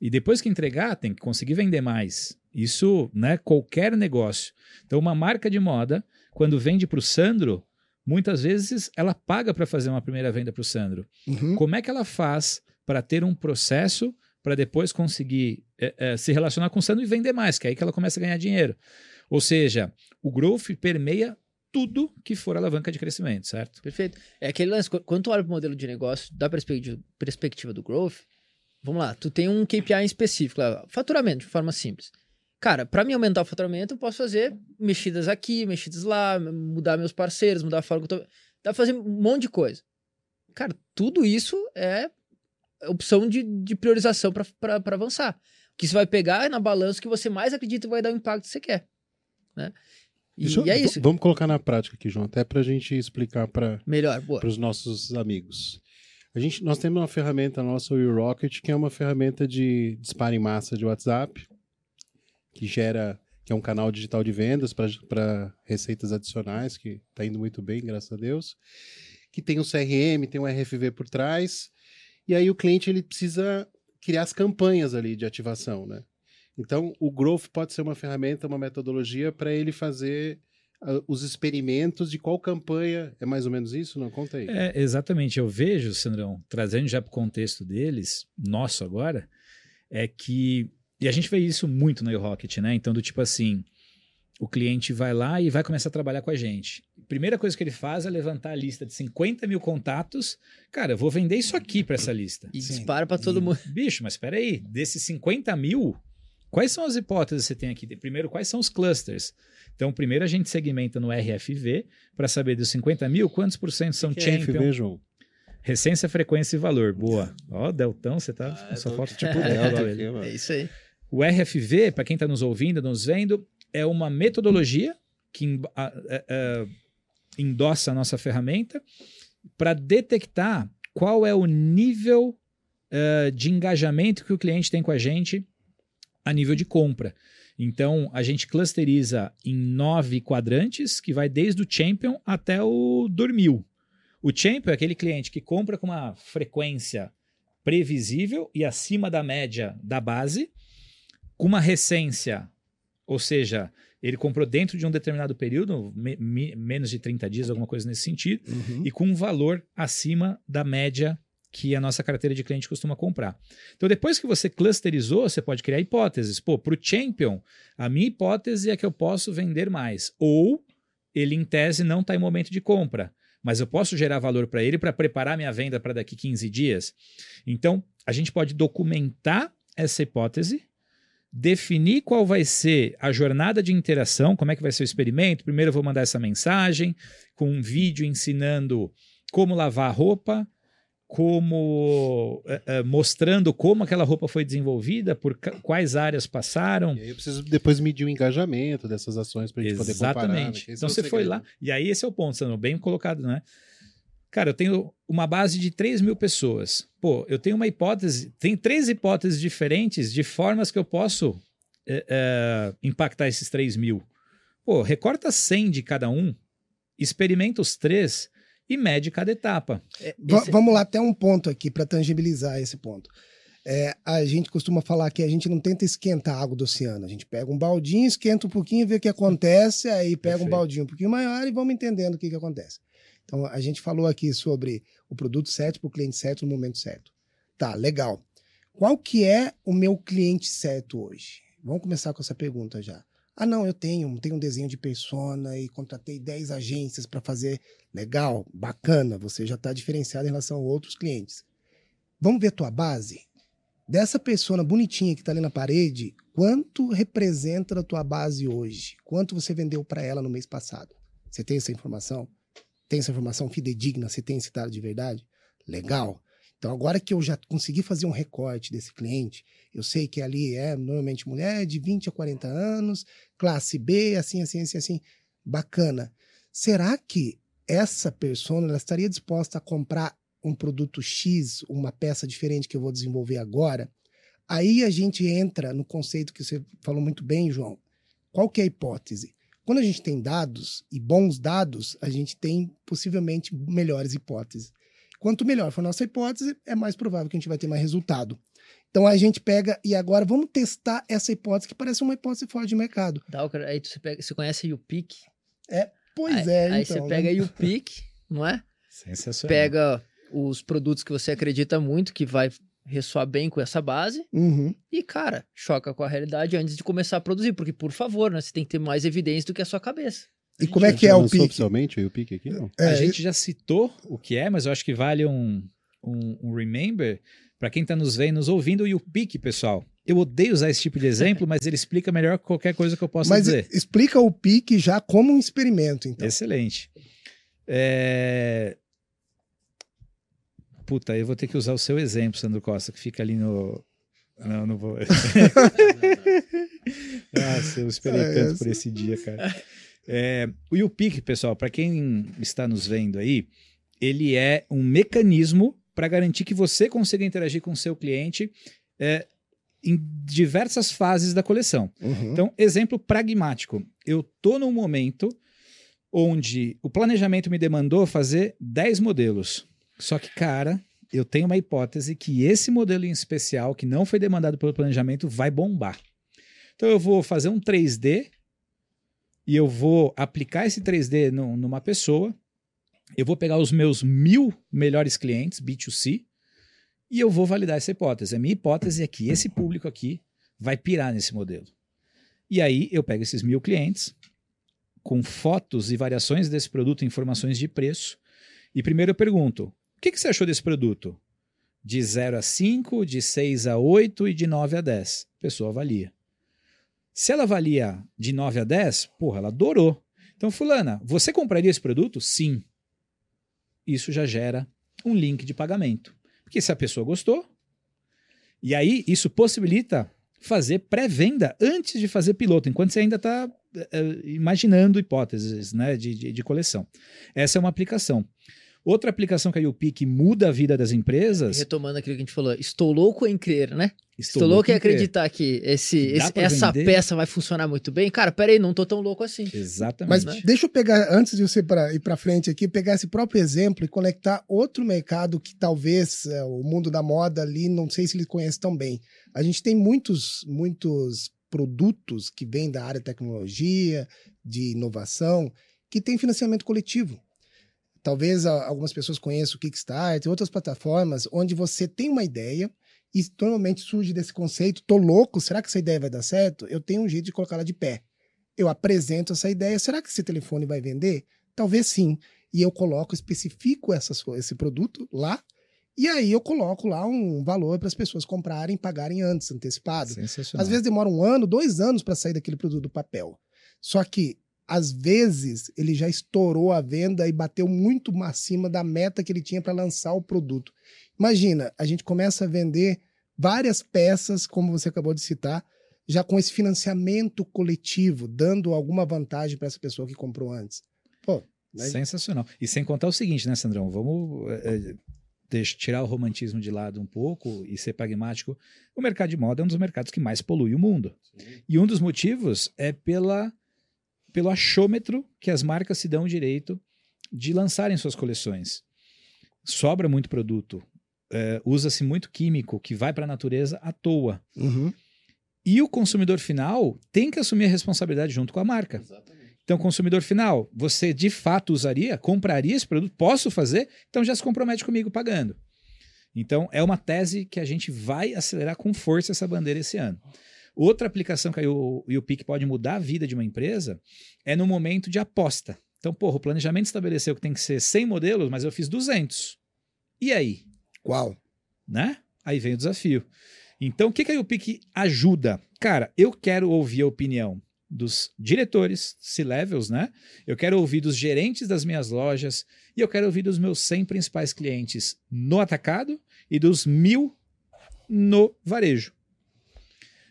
E depois que entregar, tem que conseguir vender mais. Isso, né, qualquer negócio. Então uma marca de moda, quando vende para o Sandro, muitas vezes ela paga para fazer uma primeira venda para o Sandro. Uhum. Como é que ela faz para ter um processo para depois conseguir eh, eh, se relacionar com o Sandro e vender mais, que é aí que ela começa a ganhar dinheiro. Ou seja, o growth permeia tudo que for alavanca de crescimento, certo? Perfeito. É aquele lance, qu- quando tu olha para o modelo de negócio da perspectiva, do growth, vamos lá, tu tem um KPI específico, lá, faturamento, de forma simples. Cara, para mim aumentar o faturamento, eu posso fazer mexidas aqui, mexidas lá, mudar meus parceiros, mudar a forma que eu tô... Dá pra fazer um monte de coisa. Cara, tudo isso é opção de, de priorização para avançar. Que você vai pegar na balança que você mais acredita vai dar o impacto que você quer. Né? E, eu- e é isso. Vamos colocar na prática aqui, João, até para a gente explicar para os nossos amigos. A gente, nós temos uma ferramenta nossa, o Rocket, que é uma ferramenta de disparo em massa de WhatsApp, que gera, que é um canal digital de vendas para receitas adicionais, que está indo muito bem, graças a Deus. Que tem um CRM, tem um RFV por trás, e aí o cliente ele precisa criar as campanhas ali de ativação, né? Então, o Growth pode ser uma ferramenta, uma metodologia para ele fazer ah, os experimentos de qual campanha. É mais ou menos isso? Não? Conta aí. É, exatamente. Eu vejo, Sandrão, trazendo já para o contexto deles, nosso agora, é que. E a gente vê isso muito no Rocket, né? Então, do tipo assim, o cliente vai lá e vai começar a trabalhar com a gente. Primeira coisa que ele faz é levantar a lista de 50 mil contatos. Cara, eu vou vender isso aqui para essa lista. E Sim. dispara pra todo mundo. Bicho, mas espera aí, desses 50 mil, quais são as hipóteses que você tem aqui? Primeiro, quais são os clusters? Então, primeiro a gente segmenta no RFV para saber dos 50 mil, quantos por cento são Que é champion, João? recência, frequência e valor. Boa. Ó, Deltão, você tá Ah, só tô- falta tipo É, Delta. É isso aí. O RFV, para quem está nos ouvindo, nos vendo, é uma metodologia que a- a- a- endossa a nossa ferramenta para detectar qual é o nível eh, de engajamento que o cliente tem com a gente a nível de compra. Então, a gente clusteriza em nove quadrantes, que vai desde o Champion até o Dormil. O Champion é aquele cliente que compra com uma frequência previsível e acima da média da base, com uma recência, ou seja, ele comprou dentro de um determinado período, me- me- menos de 30 dias, alguma coisa nesse sentido, Uhum. e com um valor acima da média que a nossa carteira de cliente costuma comprar. Então, depois que você clusterizou, você pode criar hipóteses. Pô, para o Champion, a minha hipótese é que eu posso vender mais. Ou ele, em tese, não está em momento de compra. Mas eu posso gerar valor para ele para preparar minha venda para daqui 15 dias. Então, a gente pode documentar essa hipótese, definir qual vai ser a jornada de interação, como é que vai ser o experimento. Primeiro eu vou mandar essa mensagem com um vídeo ensinando como lavar a roupa, como eh, eh, mostrando como aquela roupa foi desenvolvida, por quais áreas passaram. E aí eu preciso depois medir o engajamento dessas ações pra gente poder comparar. né? Exatamente. Esse Então é você foi segredo. lá, e aí esse é o ponto, Sandro, bem colocado, né? Cara, eu tenho uma base de 3 mil pessoas. Pô, eu tenho uma hipótese, tem três hipóteses diferentes de formas que eu posso eh, eh, impactar esses 3 mil. Pô, recorta 100 de cada um, experimenta os três e mede cada etapa. É, esse- Vamos lá, até um ponto aqui para tangibilizar esse ponto. É, a gente costuma falar que a gente não tenta esquentar a água do oceano. A gente pega um baldinho, esquenta um pouquinho, vê o que acontece, aí pega um Perfeito. baldinho um pouquinho maior e vamos entendendo o que, que acontece. Então, a gente falou aqui sobre o produto certo para o cliente certo no momento certo. Tá, legal. Qual que é o meu cliente certo hoje? Vamos começar com essa pergunta já. Ah, não, eu tenho, tenho um desenho de persona e contratei 10 agências para fazer. Legal, bacana, você já está diferenciado em relação a outros clientes. Vamos ver tua base? Dessa persona bonitinha que está ali na parede, quanto representa da tua base hoje? Quanto você vendeu para ela no mês passado? Você tem essa informação? Tem essa informação fidedigna? Você tem esse dado de verdade? Legal. Então, agora que eu já consegui fazer um recorte desse cliente, eu sei que ali é normalmente mulher de 20 a 40 anos, classe B, assim, assim, assim, assim. Bacana. Será que essa persona ela estaria disposta a comprar um produto X, uma peça diferente que eu vou desenvolver agora? Aí a gente entra no conceito que você falou muito bem, João. Qual que é a hipótese? Quando a gente tem dados e bons dados, a gente tem possivelmente melhores hipóteses. Quanto melhor for a nossa hipótese, é mais provável que a gente vai ter mais resultado. Então a gente pega e agora vamos testar essa hipótese que parece uma hipótese fora de mercado. Cara- aí você, pega, você conhece o PIC? Pois aí, é, Aí então. você né? pega aí o PIC, não é? Sensacional. Pega os produtos que você acredita muito que vai ressoar bem com essa base Uhum. e, cara, choca com a realidade antes de começar a produzir. Porque, por favor, né? Você tem que ter mais evidência do que a sua cabeça. E como é que é o pique? oficialmente o pique aqui? Não. É, a gente já citou o que é, mas eu acho que vale um, um, um remember para quem está nos vendo, nos ouvindo, e o pique, pessoal. Eu odeio usar esse tipo de exemplo, mas ele explica melhor que qualquer coisa que eu possa Mas dizer. explica o pique já como um experimento, então. Excelente. É... Puta, eu vou ter que usar o seu exemplo, Sandro Costa, que fica ali no. Não, não vou. Nossa, eu esperei Ah, tanto essa. por esse dia, cara. É, o YouPick, pessoal, para quem está nos vendo aí, ele é um mecanismo para garantir que você consiga interagir com o seu cliente é, em diversas fases da coleção. Uhum. Então, exemplo pragmático. Eu tô num momento onde o planejamento me demandou fazer 10 modelos. Só que, cara, eu tenho uma hipótese que esse modelo em especial, que não foi demandado pelo planejamento, vai bombar. Então, eu vou fazer um 3D e eu vou aplicar esse 3D num- numa pessoa. Eu vou pegar os meus mil melhores clientes, B2C, e eu vou validar essa hipótese. A minha hipótese é que esse público aqui vai pirar nesse modelo. E aí eu pego esses mil clientes, com fotos e variações desse produto, informações de preço. E primeiro eu pergunto: que, que você achou desse produto? De 0 a 5, de 6 a 8 e de 9 a 10. A pessoa avalia. Se ela avalia de 9 a 10, porra, ela adorou. Então, Fulana, você compraria esse produto? Sim. Isso já gera um link de pagamento. Porque se a pessoa gostou, e aí isso possibilita fazer pré-venda antes de fazer piloto, enquanto você ainda está uh, eh, imaginando hipóteses né, de, de, de, coleção. Essa é uma aplicação. Outra aplicação que a YouPick muda a vida das empresas. Retomando aquilo que a gente falou, estou louco em crer, né? Estou, estou louco em acreditar que esse, esse essa vender? peça vai funcionar muito bem. Cara, peraí, não tô tão louco assim. Exatamente. Mas né? deixa eu pegar, antes de você pra, ir para frente aqui, pegar esse próprio exemplo e conectar outro mercado que talvez é, o mundo da moda ali, não sei se ele conhece tão bem. A gente tem muitos, muitos produtos que vêm da área de tecnologia, de inovação, que tem financiamento coletivo. Talvez algumas pessoas conheçam o Kickstarter, outras plataformas, onde você tem uma ideia e normalmente surge desse conceito: tô louco, será que essa ideia vai dar certo? Eu tenho um jeito de colocá-la de pé. Eu apresento essa ideia, será que esse telefone vai vender? Talvez sim. E eu coloco, especifico essa, esse produto lá, e aí eu coloco lá um valor para as pessoas comprarem, pagarem antes, antecipado. Às vezes demora um ano, dois anos para sair daquele produto do papel. Só que às vezes ele já estourou a venda e bateu muito acima da meta que ele tinha para lançar o produto. Imagina, a gente começa a vender várias peças, como você acabou de citar, já com esse financiamento coletivo, dando alguma vantagem para essa pessoa que comprou antes. Pô, né? Sensacional. E sem contar o seguinte, né, Sandrão? Vamos é, deixa, tirar o romantismo de lado um pouco e ser pragmático. O mercado de moda é um dos mercados que mais polui o mundo. Sim. E um dos motivos é pela pelo achômetro que as marcas se dão o direito de lançarem suas coleções. Sobra muito produto, é, usa-se muito químico que vai para a natureza à toa. Uhum. E o consumidor final tem que assumir a responsabilidade junto com a marca. Exatamente. Então, consumidor final, você de fato usaria, compraria esse produto? Posso fazer? Então já se compromete comigo pagando. Então, é uma tese que a gente vai acelerar com força essa bandeira esse ano. Outra aplicação que o YouPick pode mudar a vida de uma empresa é no momento de aposta. Então, porra, o planejamento estabeleceu que tem que ser 100 modelos, mas eu fiz 200. E aí? Qual? Né? Aí vem o desafio. Então, o que, que a YouPick ajuda? Cara, eu quero ouvir a opinião dos diretores, C-levels, né? Eu quero ouvir dos gerentes das minhas lojas e eu quero ouvir dos meus 100 principais clientes no atacado e dos mil no varejo.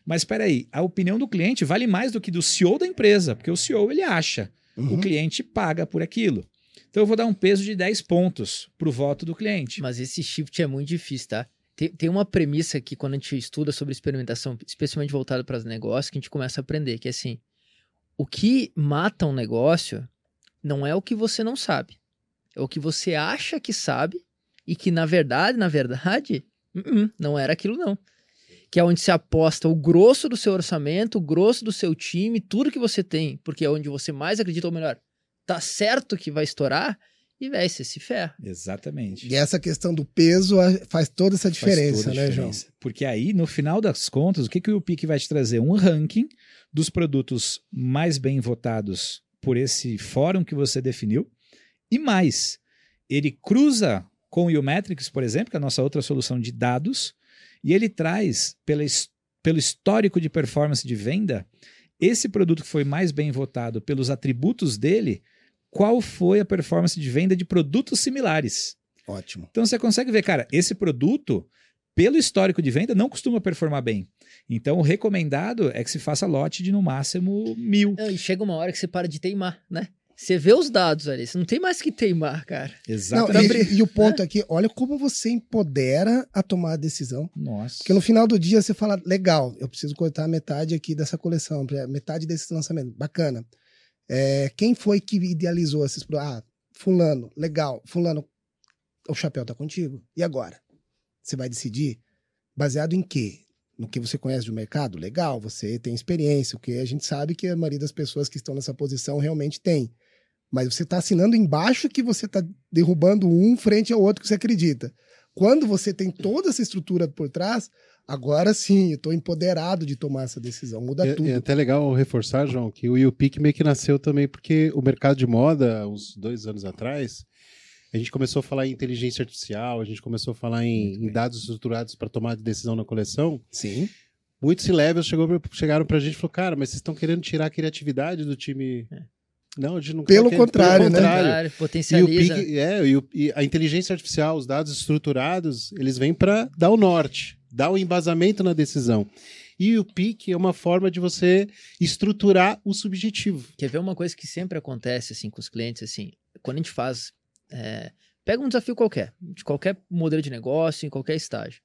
Mas espera aí, a opinião do cliente vale mais do que do CEO da empresa, porque o CEO ele acha, uhum. o cliente paga por aquilo. Então eu vou dar um peso de 10 pontos para o voto do cliente. Mas esse shift é muito difícil, tá? Tem, tem uma premissa que quando a gente estuda sobre experimentação, especialmente voltado para os negócios, que a gente começa a aprender, que é assim, o que mata um negócio não é o que você não sabe, é o que você acha que sabe e que na verdade, na verdade, uh -uh, não era aquilo não que é onde se aposta o grosso do seu orçamento, o grosso do seu time, tudo que você tem, porque é onde você mais acredita, ou melhor, tá certo que vai estourar, e vai você se ferra. Exatamente. E essa questão do peso faz toda essa diferença, toda né, diferença. João? Porque aí, no final das contas, o que, que o PIC vai te trazer? Um ranking dos produtos mais bem votados por esse fórum que você definiu, e mais, ele cruza com o Umetrics, por exemplo, que é a nossa outra solução de dados, e ele traz, pela, pelo histórico de performance de venda, esse produto que foi mais bem votado pelos atributos dele, qual foi a performance de venda de produtos similares. Ótimo. Então você consegue ver, cara, esse produto, pelo histórico de venda, não costuma performar bem. Então o recomendado é que se faça lote de no máximo mil. e chega uma hora que você para de teimar, né? Você vê os dados ali, você não tem mais que teimar, cara. Exatamente. E, e, o ponto é. aqui, olha como você empodera a tomar a decisão. Nossa. Porque no final do dia você fala, legal, eu preciso cortar metade aqui dessa coleção, metade desse lançamento. Bacana. É, quem foi que idealizou esses Ah, fulano, legal. Fulano, o chapéu tá contigo. E agora? Você vai decidir baseado em quê? No que você conhece do mercado? Legal, você tem experiência, o que a gente sabe que a maioria das pessoas que estão nessa posição realmente tem. Mas você está assinando embaixo que você está derrubando um frente ao outro que você acredita. Quando você tem toda essa estrutura por trás, agora sim, eu estou empoderado de tomar essa decisão. Muda É, tudo. é até legal reforçar, João, que o YouPick meio que nasceu também porque o mercado de moda, uns dois anos atrás, a gente começou a falar em inteligência artificial, a gente começou a falar em, em dados estruturados para tomar decisão na coleção. Sim. Muitos C-levels chegaram pra gente e falaram, cara, mas vocês estão querendo tirar a criatividade do time. É. Não, a gente não Pelo quer- contrário, pelo né? contrário. E, o potencializa. Pig- é, e, o- e a inteligência artificial, os dados estruturados, eles vêm para dar o norte, dar o embasamento na decisão. E o PIC é uma forma de você estruturar o subjetivo. Quer ver uma coisa que sempre acontece assim com os clientes assim, quando a gente faz, é, pega um desafio qualquer, de qualquer modelo de negócio, em qualquer estágio.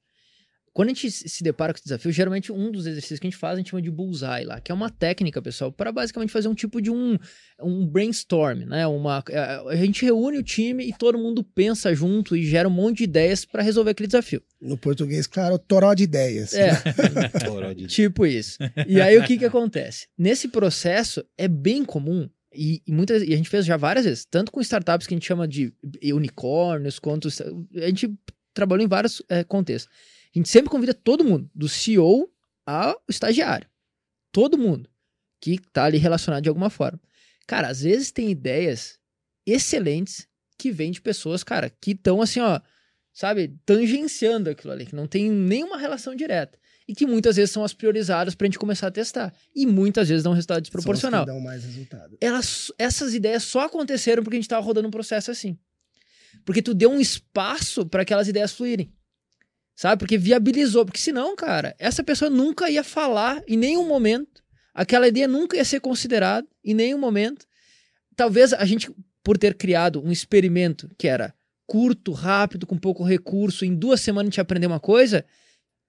Quando a gente se depara com esse desafio, geralmente um dos exercícios que a gente faz, a gente chama de bullseye lá, que é uma técnica, pessoal, para basicamente fazer um tipo de um, um brainstorm, né? Uma, é, a gente reúne o time e todo mundo pensa junto e gera um monte de ideias para resolver aquele desafio. No português, claro, toró de ideias. É, Hora de- Tipo isso. E aí o que que acontece? Nesse processo é bem comum e, e muitas e a gente fez já várias vezes, tanto com startups que a gente chama de unicórnios, quanto a gente trabalhou em vários eh, contextos. A gente sempre convida todo mundo, do CEO ao estagiário. Todo mundo que tá ali relacionado de alguma forma. Cara, às vezes tem ideias excelentes que vêm de pessoas, cara, que estão assim, ó, sabe, tangenciando aquilo ali, que não tem nenhuma relação direta e que muitas vezes são as priorizadas pra gente começar a testar. E muitas vezes dão um resultado São os que desproporcional. dão mais resultado. Elas, essas ideias só aconteceram porque a gente tava rodando um processo assim. Porque tu deu um espaço para aquelas ideias fluírem. Sabe? Porque viabilizou. Porque senão, cara, essa pessoa nunca ia falar em nenhum momento. Aquela ideia nunca ia ser considerada em nenhum momento. Talvez a gente, por ter criado um experimento que era curto, rápido, com pouco recurso, em duas semanas a gente aprendeu uma coisa,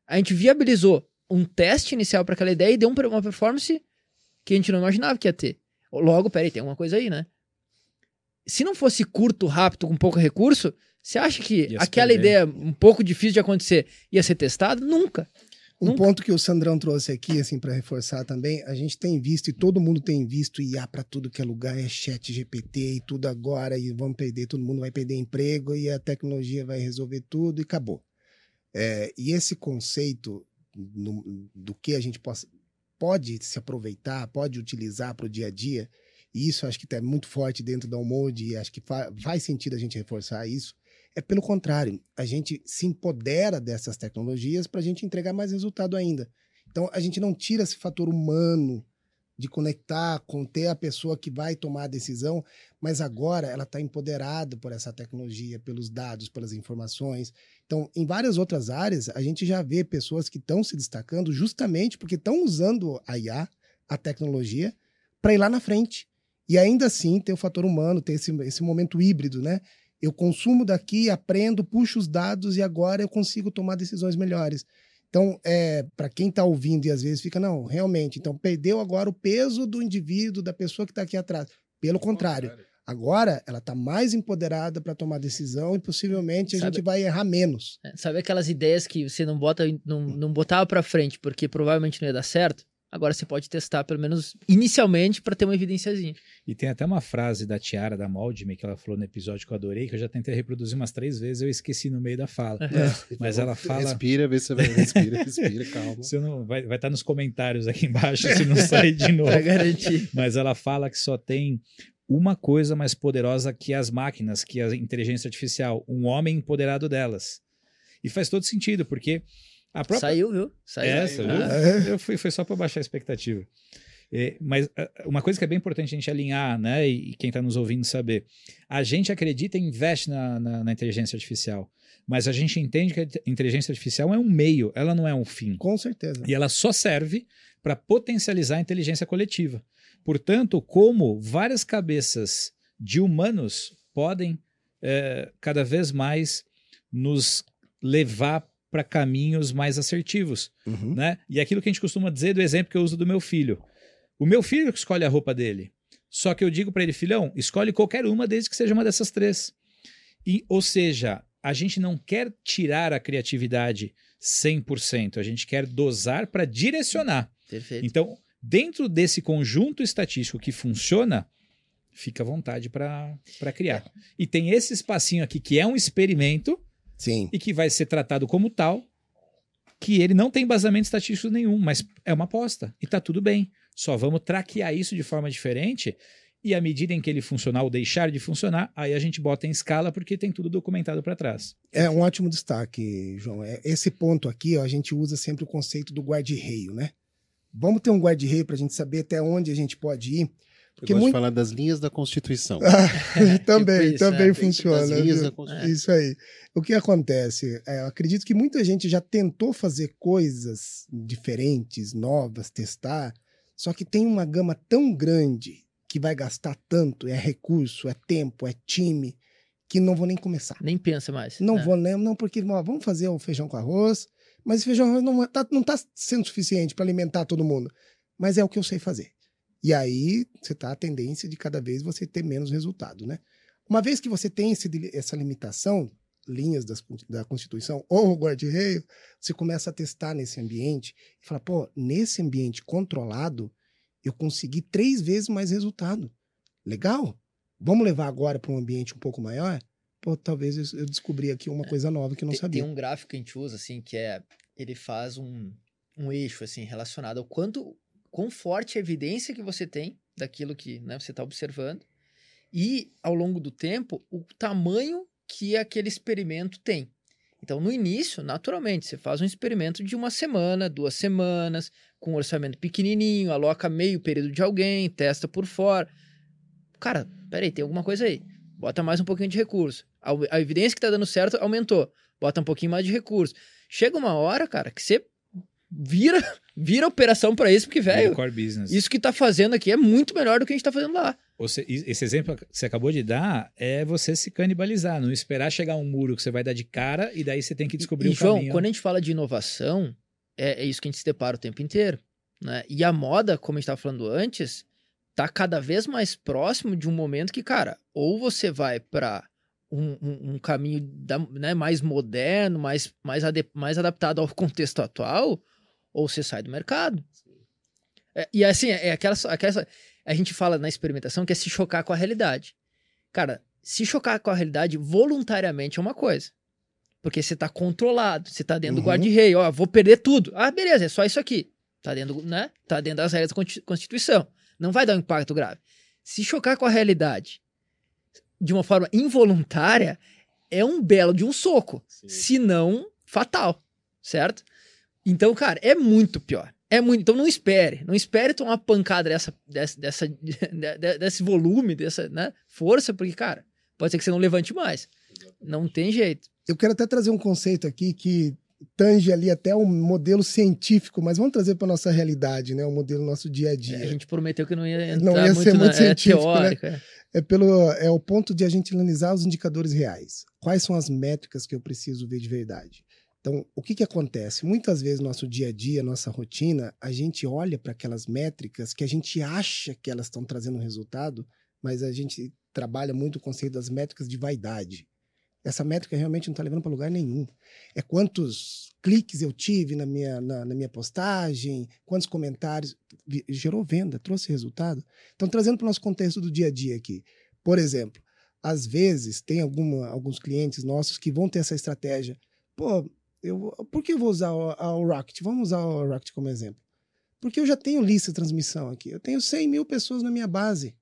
a gente viabilizou um teste inicial para aquela ideia e deu um- uma performance que a gente não imaginava que ia ter. Logo, peraí, tem alguma coisa aí, né? Se não fosse curto, rápido, com pouco recurso, você acha que aquela perder. ideia um pouco difícil de acontecer ia ser testada? Nunca. Um Nunca. ponto que o Sandrão trouxe aqui, assim, para reforçar também, a gente tem visto, e todo mundo tem visto, IA para tudo que é lugar, é chat GPT e tudo agora, e vamos perder, todo mundo vai perder emprego, e a tecnologia vai resolver tudo, e acabou. É, e esse conceito no- do que a gente possa, pode se aproveitar, pode utilizar para o dia a dia, e isso acho que está muito forte dentro da Almode, e acho que fa- faz sentido a gente reforçar isso, é pelo contrário, a gente se empodera dessas tecnologias para a gente entregar mais resultado ainda. Então, a gente não tira esse fator humano de conectar, com ter a pessoa que vai tomar a decisão, mas agora ela está empoderada por essa tecnologia, pelos dados, pelas informações. Então, em várias outras áreas, a gente já vê pessoas que estão se destacando justamente porque estão usando a IA, a tecnologia, para ir lá na frente. E ainda assim ter o fator humano, ter esse, esse momento híbrido, né? Eu consumo daqui, aprendo, puxo os dados e agora eu consigo tomar decisões melhores. Então, é, para quem está ouvindo e às vezes fica, não, realmente, então perdeu agora o peso do indivíduo, da pessoa que está aqui atrás. Pelo contrário, agora ela está mais empoderada para tomar decisão e possivelmente a Sabe- gente vai errar menos. É, Sabe aquelas ideias que você não bota, não, não botava pra frente porque provavelmente não ia dar certo? Agora você pode testar, pelo menos inicialmente, pra ter uma evidênciazinha. E tem até uma frase da Tiara, da Moldme, que ela falou no episódio que eu adorei, que eu já tentei reproduzir umas três vezes, eu esqueci no meio da fala. Mas ela fala- Respira, vê se vai. Respira, respira, calma. Eu não, vai estar vai tá nos comentários aqui embaixo se não sair de novo. Pra garantir. Mas ela fala que só tem uma coisa mais poderosa que as máquinas, que a inteligência artificial, um homem empoderado delas. E faz todo sentido, porque própria Saiu, viu? Saiu. É, Saiu. viu? É. Eu fui, foi só para baixar a expectativa. É, mas ah, uma coisa que é bem importante a gente alinhar, né? E, e quem está nos ouvindo saber. A gente acredita e investe na, na, na inteligência artificial. Mas a gente entende que a inteligência artificial é um meio, ela não é um fim. Com certeza. E ela só serve para potencializar a inteligência coletiva. Portanto, como várias cabeças de humanos podem eh, cada vez mais nos levar para caminhos mais assertivos, Uhum. né? E aquilo que a gente costuma dizer do exemplo que eu uso do meu filho. O meu filho que escolhe a roupa dele. Só que eu digo para ele, filhão, escolhe qualquer uma desde que seja uma dessas três. E, ou seja, a gente não quer tirar a criatividade 100%, a gente quer dosar para direcionar. Perfeito. Então, dentro desse conjunto estatístico que funciona, fica à vontade para criar. E tem esse espacinho aqui que é um experimento Sim. e que vai ser tratado como tal, que ele não tem embasamento estatístico nenhum, mas é uma aposta e tá tudo bem. Só vamos traquear isso de forma diferente e à medida em que ele funcionar ou deixar de funcionar, aí a gente bota em escala porque tem tudo documentado para trás. É um ótimo destaque, João. É, esse ponto aqui, ó, a gente usa sempre o conceito do guarda-reio, né? Vamos ter um guarda-reio para a gente saber até onde a gente pode ir. Porque muito... de falar das linhas da Constituição. também, tipo isso, também é, funciona. Das linhas da Constituição. Isso aí. O que acontece? É, eu acredito que muita gente já tentou fazer coisas diferentes, novas, testar, só que tem uma gama tão grande que vai gastar tanto, é recurso, é tempo, é time, que não vou nem começar. Nem pensa mais. Não né? vou nem, não, porque ó, vamos fazer o feijão com arroz, mas o feijão com arroz não está não tá sendo suficiente para alimentar todo mundo. Mas é o que eu sei fazer. E aí você está a tendência de cada vez você ter menos resultado, né? Uma vez que você tem esse, essa limitação, linhas das, da Constituição ou o guarda-reio, você começa a testar nesse ambiente e fala, pô, nesse ambiente controlado, eu consegui três vezes mais resultado. Legal? Vamos levar agora para um ambiente um pouco maior? Pô, talvez eu descobri aqui uma é, coisa nova que eu não tem, sabia. Tem um gráfico que a gente usa, assim, que é, ele faz um, um eixo, assim, relacionado ao quanto quão forte a evidência que você tem daquilo que né, você está observando e, ao longo do tempo, o tamanho que aquele experimento tem. Então, no início, naturalmente, você faz um experimento de uma semana, duas semanas, com um orçamento pequenininho, aloca meio período de alguém, testa por fora. Cara, peraí, tem alguma coisa aí. Bota mais um pouquinho de recurso. A, a evidência que está dando certo aumentou. Bota um pouquinho mais de recurso. Chega uma hora, cara, que você vira, vira operação para isso, porque, velho, isso que tá fazendo aqui é muito melhor do que a gente tá fazendo lá. Você, esse exemplo que você acabou de dar é você se canibalizar, não esperar chegar um muro que você vai dar de cara e daí você tem que descobrir e, o João, caminho. quando a gente fala de inovação, é, é, isso que a gente se depara o tempo inteiro. Né? E a moda, como a gente estava falando antes, tá cada vez mais próximo de um momento que, cara, ou você vai para um, um, um, caminho da, né, mais moderno, mais, mais, mais adaptado ao contexto atual, ou você sai do mercado. É, e assim, é aquela, aquela. A gente fala na experimentação que é se chocar com a realidade. Cara, se chocar com a realidade voluntariamente é uma coisa. Porque você tá controlado, você tá dentro uhum. do guarda-rei, ó, vou perder tudo. Ah, beleza, é só isso aqui. Tá dentro, né? Tá dentro das regras da Constituição. Não vai dar um impacto grave. Se chocar com a realidade de uma forma involuntária, é um belo de um soco. Sim. Se não, fatal. Certo? Então, cara, é muito pior. É muito. Então não espere. Não espere tomar uma pancada dessa, dessa, dessa, desse volume, dessa né, força, porque, cara, pode ser que você não levante mais. Não tem jeito. Eu quero até trazer um conceito aqui que tange ali até um modelo científico, mas vamos trazer para nossa realidade, né? O modelo nosso dia a dia. É, a gente prometeu que não ia não ia muito ser muito na, é científico, é né? É. é pelo é o ponto de a gente analisar os indicadores reais. Quais são as métricas que eu preciso ver de verdade? Então, o que, que acontece? Muitas vezes, no nosso dia a dia, nossa rotina, a gente olha para aquelas métricas que a gente acha que elas estão trazendo resultado, mas a gente trabalha muito o conceito das métricas de vaidade. Essa métrica realmente não está levando para lugar nenhum. É quantos cliques eu tive na minha, na, na, minha postagem, quantos comentários. Gerou venda, trouxe resultado. Então, trazendo para o nosso contexto do dia a dia aqui. Por exemplo, às vezes, tem alguma, alguns clientes nossos que vão ter essa estratégia. Pô, eu, por que eu vou usar o, Rocket? Vamos usar o Rocket como exemplo. Porque eu já tenho lista de transmissão aqui. Eu tenho 100 mil pessoas na minha base.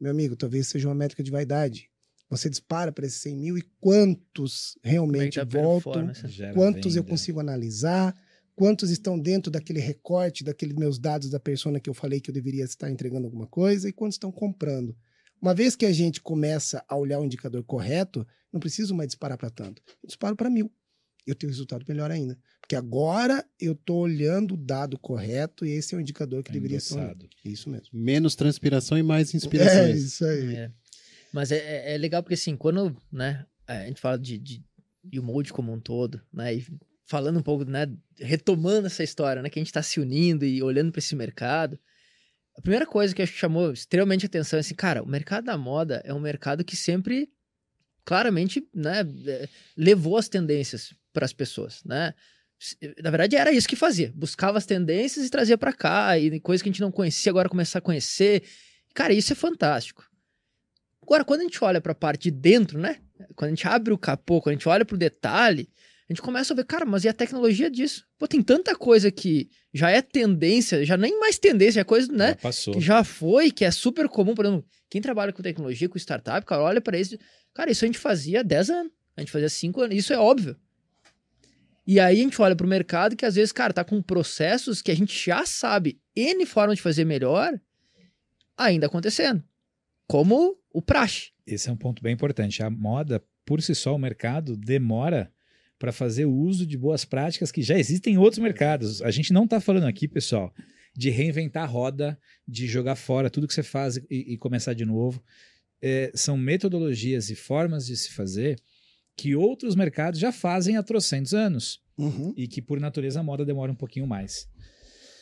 Meu amigo, talvez seja uma métrica de vaidade. Você dispara para esses 100 mil e quantos realmente voltam, quantos eu consigo analisar, quantos estão dentro daquele recorte, daqueles meus dados da persona que eu falei que eu deveria estar entregando alguma coisa e quantos estão comprando. Uma vez que a gente começa a olhar o indicador correto, não preciso mais disparar para tanto. Eu disparo para mil eu tenho resultado melhor ainda. Porque agora eu estou olhando o dado correto e esse é o indicador que é deveria ser. Isso mesmo. Menos transpiração e mais inspirações. É isso aí. É. Mas é, é, é, legal porque assim, quando né, a gente fala de, de, de molde como um todo, né? E falando um pouco, né? Retomando essa história, né? Que a gente está se unindo e olhando para esse mercado. A primeira coisa que acho que chamou extremamente atenção é assim, cara, o mercado da moda é um mercado que sempre claramente né, é, levou as tendências para as pessoas, né? Na verdade, era isso que fazia. Buscava as tendências e trazia para cá. E coisas que a gente não conhecia, agora começar a conhecer. Cara, isso é fantástico. Agora, quando a gente olha para a parte de dentro, né? quando a gente abre o capô, quando a gente olha pro detalhe, a gente começa a ver, cara, mas e a tecnologia disso? Pô, tem tanta coisa que já é tendência, já nem mais tendência, é coisa, né? Já passou. Que já foi, que é super comum, por exemplo, quem trabalha com tecnologia, com startup, cara, olha para isso, cara, isso a gente fazia há 10 anos, a gente fazia 5 anos, isso é óbvio. E aí a gente olha pro mercado que às vezes, cara, tá com processos que a gente já sabe N formas de fazer melhor ainda acontecendo. Como o praxe. Esse é um ponto bem importante. A moda, por si só, o mercado demora para fazer uso de boas práticas que já existem em outros mercados. A gente não está falando aqui, pessoal, de reinventar a roda, de jogar fora tudo que você faz e, e começar de novo. É, são metodologias e formas de se fazer que outros mercados já fazem há trocentos anos Uhum. e que, por natureza, a moda demora um pouquinho mais.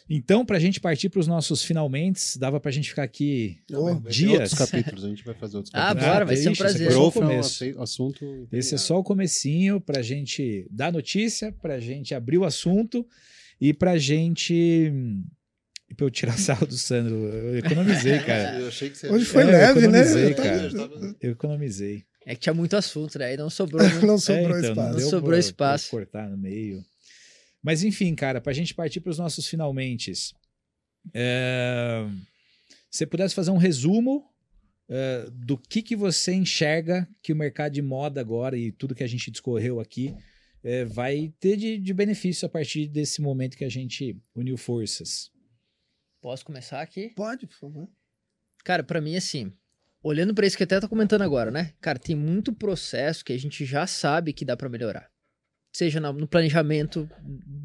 Então, para a gente partir para os nossos finalmente, dava para a gente ficar aqui ter dias. outros capítulos, a gente vai fazer outros Ah, capítulos. bora, vai ser um ixi, esse prazer. é só o Growth é um começo. ace- assunto Esse é só o comecinho para a gente dar notícia, para a gente abrir o assunto e para a gente... Pra eu tirar sarro do Sandro. Eu economizei, cara. Eu achei que você... Hoje foi É, leve, né? economizei, Eu tava- cara. Eu economizei. É que tinha muito assunto, né? Aí não sobrou. né? Não sobrou É, então, espaço. deu Sobrou pra- espaço. pra cortar no meio. Mas enfim, cara, para a gente partir para os nossos finalmente. É... Se você pudesse fazer um resumo é, do que, que você enxerga que o mercado de moda agora e tudo que a gente discorreu aqui é, vai ter de, de benefício a partir desse momento que a gente uniu forças. Posso começar aqui? Pode, por favor. Cara, pra mim, assim, olhando pra isso que até tá comentando agora, né? Cara, tem muito processo que a gente já sabe que dá pra melhorar. Seja no planejamento,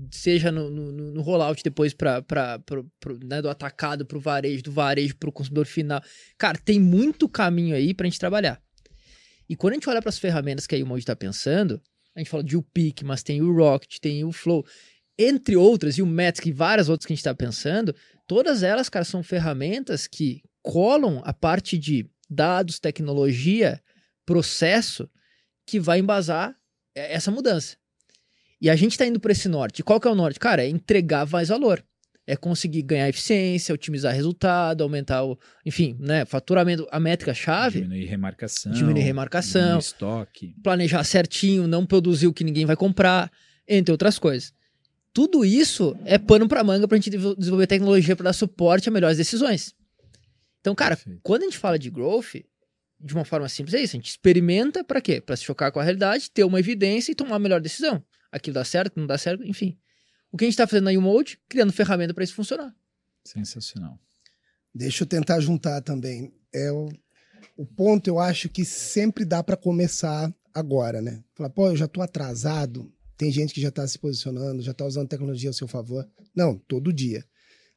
seja no, no, no- rollout depois pro, né, do atacado pro varejo, do varejo pro consumidor final. Cara, tem muito caminho aí pra gente trabalhar. E quando a gente olha pras ferramentas que a Emoji tá pensando, a gente fala de UPIC, mas tem o Rocket, tem o Flow, entre outras, e o Metric e várias outras que a gente tá pensando, todas elas, cara, são ferramentas que colam a parte de dados, tecnologia, processo que vai embasar é, essa mudança. E a gente está indo para esse norte. E qual que é o norte? Cara, é entregar mais valor. É conseguir ganhar eficiência, otimizar resultado, aumentar o, enfim, né, faturamento, a métrica chave, Diminuir remarcação. Diminuir remarcação. diminuir estoque. planejar certinho, não produzir o que ninguém vai comprar, entre outras coisas. Tudo isso é pano para manga para a gente desenvolver tecnologia para dar suporte a melhores decisões. Então, cara, Perfeito. quando a gente fala de growth, de uma forma simples, é isso. A gente experimenta para quê? Para se chocar com a realidade, ter uma evidência e tomar a melhor decisão. Aquilo dá certo, não dá certo, enfim. O que a gente está fazendo na U-Mode? Criando ferramenta para isso funcionar. Sensacional. Deixa eu tentar juntar também. É o, o ponto, eu acho que sempre dá para começar agora, né? Falar, pô, eu já tô atrasado. Tem gente que já tá se posicionando, já tá usando tecnologia a seu favor. Não, todo dia.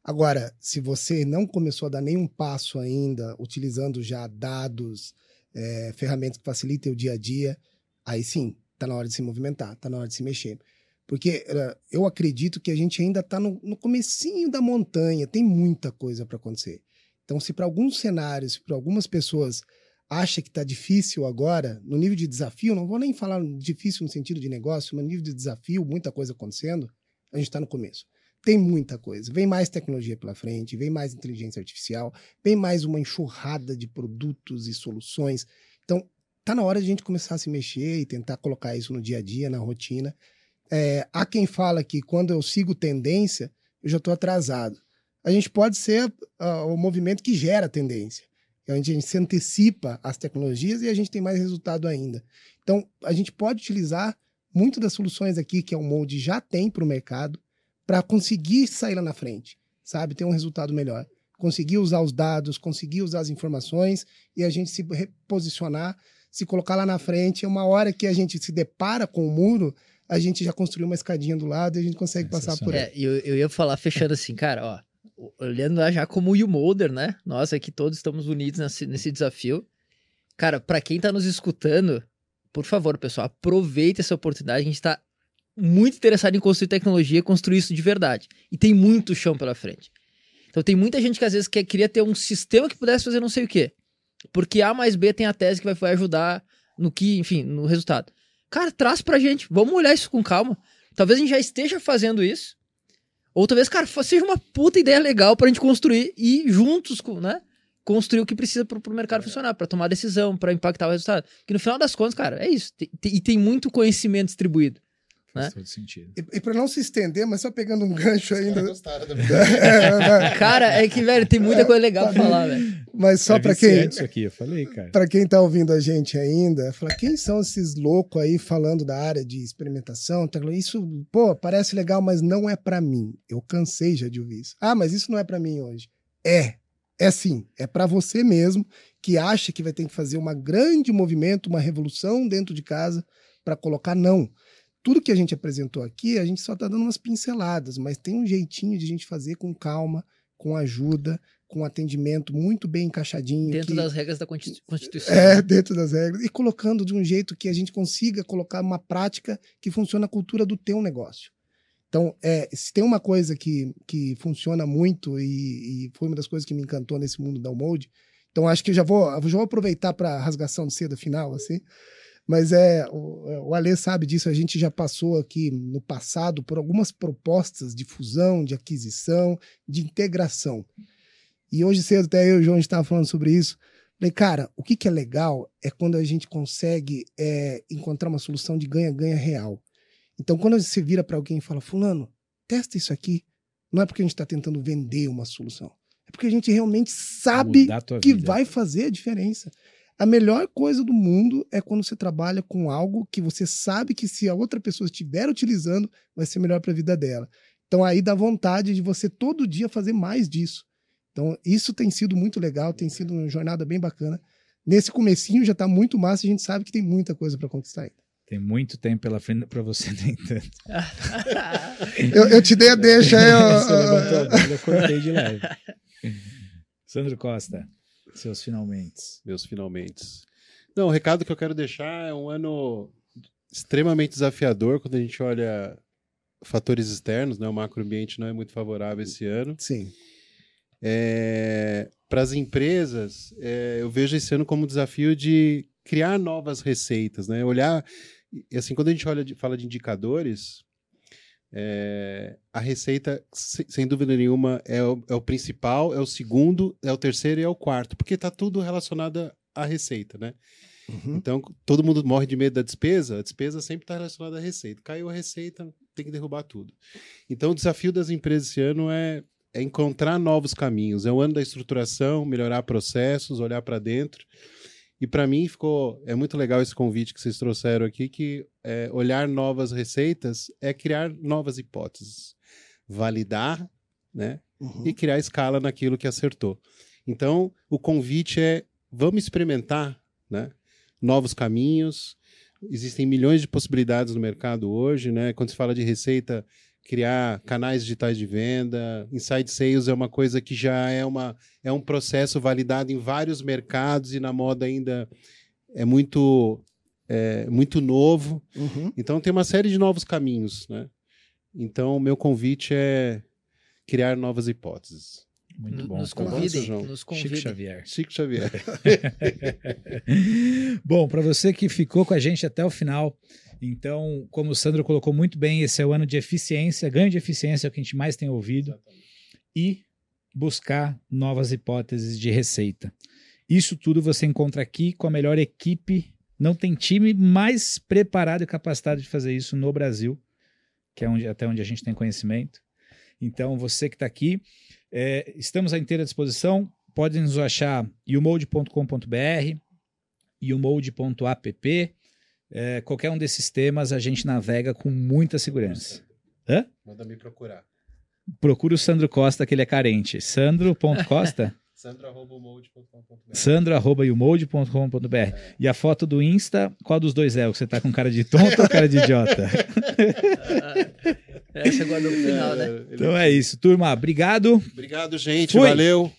Agora, se você não começou a dar nenhum passo ainda, utilizando já dados, é, ferramentas que facilitem o dia a dia, aí sim, tá na hora de se movimentar, tá na hora de se mexer. Porque eh, eu acredito que a gente ainda está no, no comecinho da montanha, tem muita coisa para acontecer. Então, se para alguns cenários, para algumas pessoas acha que está difícil agora, no nível de desafio, não vou nem falar difícil no sentido de negócio, mas no nível de desafio, muita coisa acontecendo, a gente está no começo. Tem muita coisa. Vem mais tecnologia pela frente, vem mais inteligência artificial, vem mais uma enxurrada de produtos e soluções. Então, tá na hora de a gente começar a se mexer e tentar colocar isso no dia a dia, na rotina. É, há quem fala que quando eu sigo tendência, eu já estou atrasado. A gente pode ser ah, o movimento que gera tendência. É onde a gente se antecipa às tecnologias e a gente tem mais resultado ainda. Então, a gente pode utilizar muito das soluções aqui que é o Molde já tem para o mercado para conseguir sair lá na frente, sabe? Ter um resultado melhor. Conseguir usar os dados, conseguir usar as informações e a gente se reposicionar, se colocar lá na frente. É uma hora que a gente se depara com o muro, a gente já construiu uma escadinha do lado e a gente consegue passar por aí. É, eu, eu ia falar fechando assim, cara, ó, olhando lá já como o Molder, né? Nós aqui todos estamos unidos nesse, nesse desafio. Cara, pra quem tá nos escutando, por favor, pessoal, aproveite essa oportunidade. A gente tá muito interessado em construir tecnologia, construir isso de verdade. E tem muito chão pela frente. Então tem muita gente que às vezes quer, queria ter um sistema que pudesse fazer não sei o quê. Porque A mais B tem a tese que vai, vai ajudar no que, enfim, no resultado. Cara, traz pra gente. Vamos olhar isso com calma. Talvez a gente já esteja fazendo isso. Ou talvez, cara, seja uma puta ideia legal pra gente construir e juntos, né? construir o que precisa pro, pro mercado funcionar, para tomar decisão, para impactar o resultado. Que no final das contas, cara, é isso. Tem- tem- e tem muito conhecimento distribuído. Faz né? todo sentido. E, e para não se estender, mas só pegando um gancho ainda. Gostaram da É, Cara, é que, velho, tem muita coisa legal pra falar, velho. mas só é para quem isso aqui, eu falei, cara. para quem tá ouvindo a gente ainda, falar quem são esses loucos aí falando da área de experimentação, tecnologia? Isso, pô, parece legal, mas não é para mim. Eu cansei já de ouvir isso. Ah, mas isso não é para mim hoje. É. É sim, é para você mesmo que acha que vai ter que fazer um grande movimento, uma revolução dentro de casa para colocar não. Tudo que a gente apresentou aqui, a gente só tá dando umas pinceladas, mas tem um jeitinho de a gente fazer com calma, com ajuda, com atendimento muito bem encaixadinho. Dentro que- das regras da Constitu- Constituição. é, dentro das regras. E colocando de um jeito que a gente consiga colocar uma prática que funcione a cultura do teu negócio. Então, é, se tem uma coisa que, que funciona muito e, e foi uma das coisas que me encantou nesse mundo da Mode, então acho que eu já vou, eu já vou aproveitar para rasgação de seda final, assim. Mas é, o, o Alê sabe disso, a gente já passou aqui no passado por algumas propostas de fusão, de aquisição, de integração. E hoje cedo até eu e o João estava falando sobre isso. Falei, cara, o que, que é legal é quando a gente consegue é, encontrar uma solução de ganha-ganha real. Então, quando você vira para alguém e fala, Fulano, testa isso aqui, não é porque a gente está tentando vender uma solução, é porque a gente realmente sabe que vai fazer a diferença. A melhor coisa do mundo é quando você trabalha com algo que você sabe que se a outra pessoa estiver utilizando, vai ser melhor para a vida dela. Então aí dá vontade de você todo dia fazer mais disso. Então isso tem sido muito legal, tem sido uma jornada bem bacana. Nesse comecinho já está muito massa, a gente sabe que tem muita coisa para conquistar ainda. Tem muito tempo pela frente pra você nem tanto. Eu, eu te dei a deixa aí, ó, Você levantou eu cortei de leve. Sandro Costa, seus finalmente. meus finalmente. Não, o recado que eu quero deixar é um ano extremamente desafiador quando a gente olha fatores externos, né? O macroambiente não é muito favorável esse ano. Sim. Para as empresas, é, eu vejo esse ano como um desafio de criar novas receitas, né? Olhar, e assim, quando a gente olha de- fala de indicadores, é, a receita, se- sem dúvida nenhuma, é o, é o principal, é o segundo, é o terceiro e é o quarto, porque está tudo relacionado à receita, né? Uhum. Então, todo mundo morre de medo da despesa, a despesa sempre está relacionada à receita. Caiu a receita, tem que derrubar tudo. Então, o desafio das empresas esse ano é, é encontrar novos caminhos. É o ano da estruturação, melhorar processos, olhar para dentro. E para mim ficou é muito legal esse convite que vocês trouxeram aqui, que é, olhar novas receitas é criar novas hipóteses, validar, né? Uhum. e criar escala naquilo que acertou. Então, o convite é vamos experimentar, né? Novos caminhos. Existem milhões de possibilidades no mercado hoje, né? Quando se fala de receita, criar canais digitais de venda, inside sales é uma coisa que já é uma é um processo validado em vários mercados e na moda ainda é muito é, muito novo. Uhum. Então tem uma série de novos caminhos, né? Então, o meu convite é criar novas hipóteses. Muito bom. Nos convidem, João? nos Chico convidem. Xavier. Chico Xavier. Bom, para você que ficou com a gente até o final, então, como o Sandro colocou muito bem, esse é o ano de eficiência, ganho de eficiência é o que a gente mais tem ouvido, e buscar novas hipóteses de receita. Isso tudo você encontra aqui com a melhor equipe. Não tem time mais preparado e capacitado de fazer isso no Brasil, que é onde, até onde a gente tem conhecimento. Então, você que está aqui, é, estamos à inteira disposição. Podem nos achar umode.com.br, umode.app. É, qualquer um desses temas a gente navega com muita segurança. Hã? Manda me procurar. Procura o Sandro Costa, que ele é carente. Sandro.costa? Sandro.mode.com.br sandro.umode.com.br E a foto do Insta, qual dos dois é? O que você tá com cara de tonto ou cara de idiota? Essa guardou pro final, né? Então é isso, turma. Obrigado. Obrigado, gente. Fui. Valeu.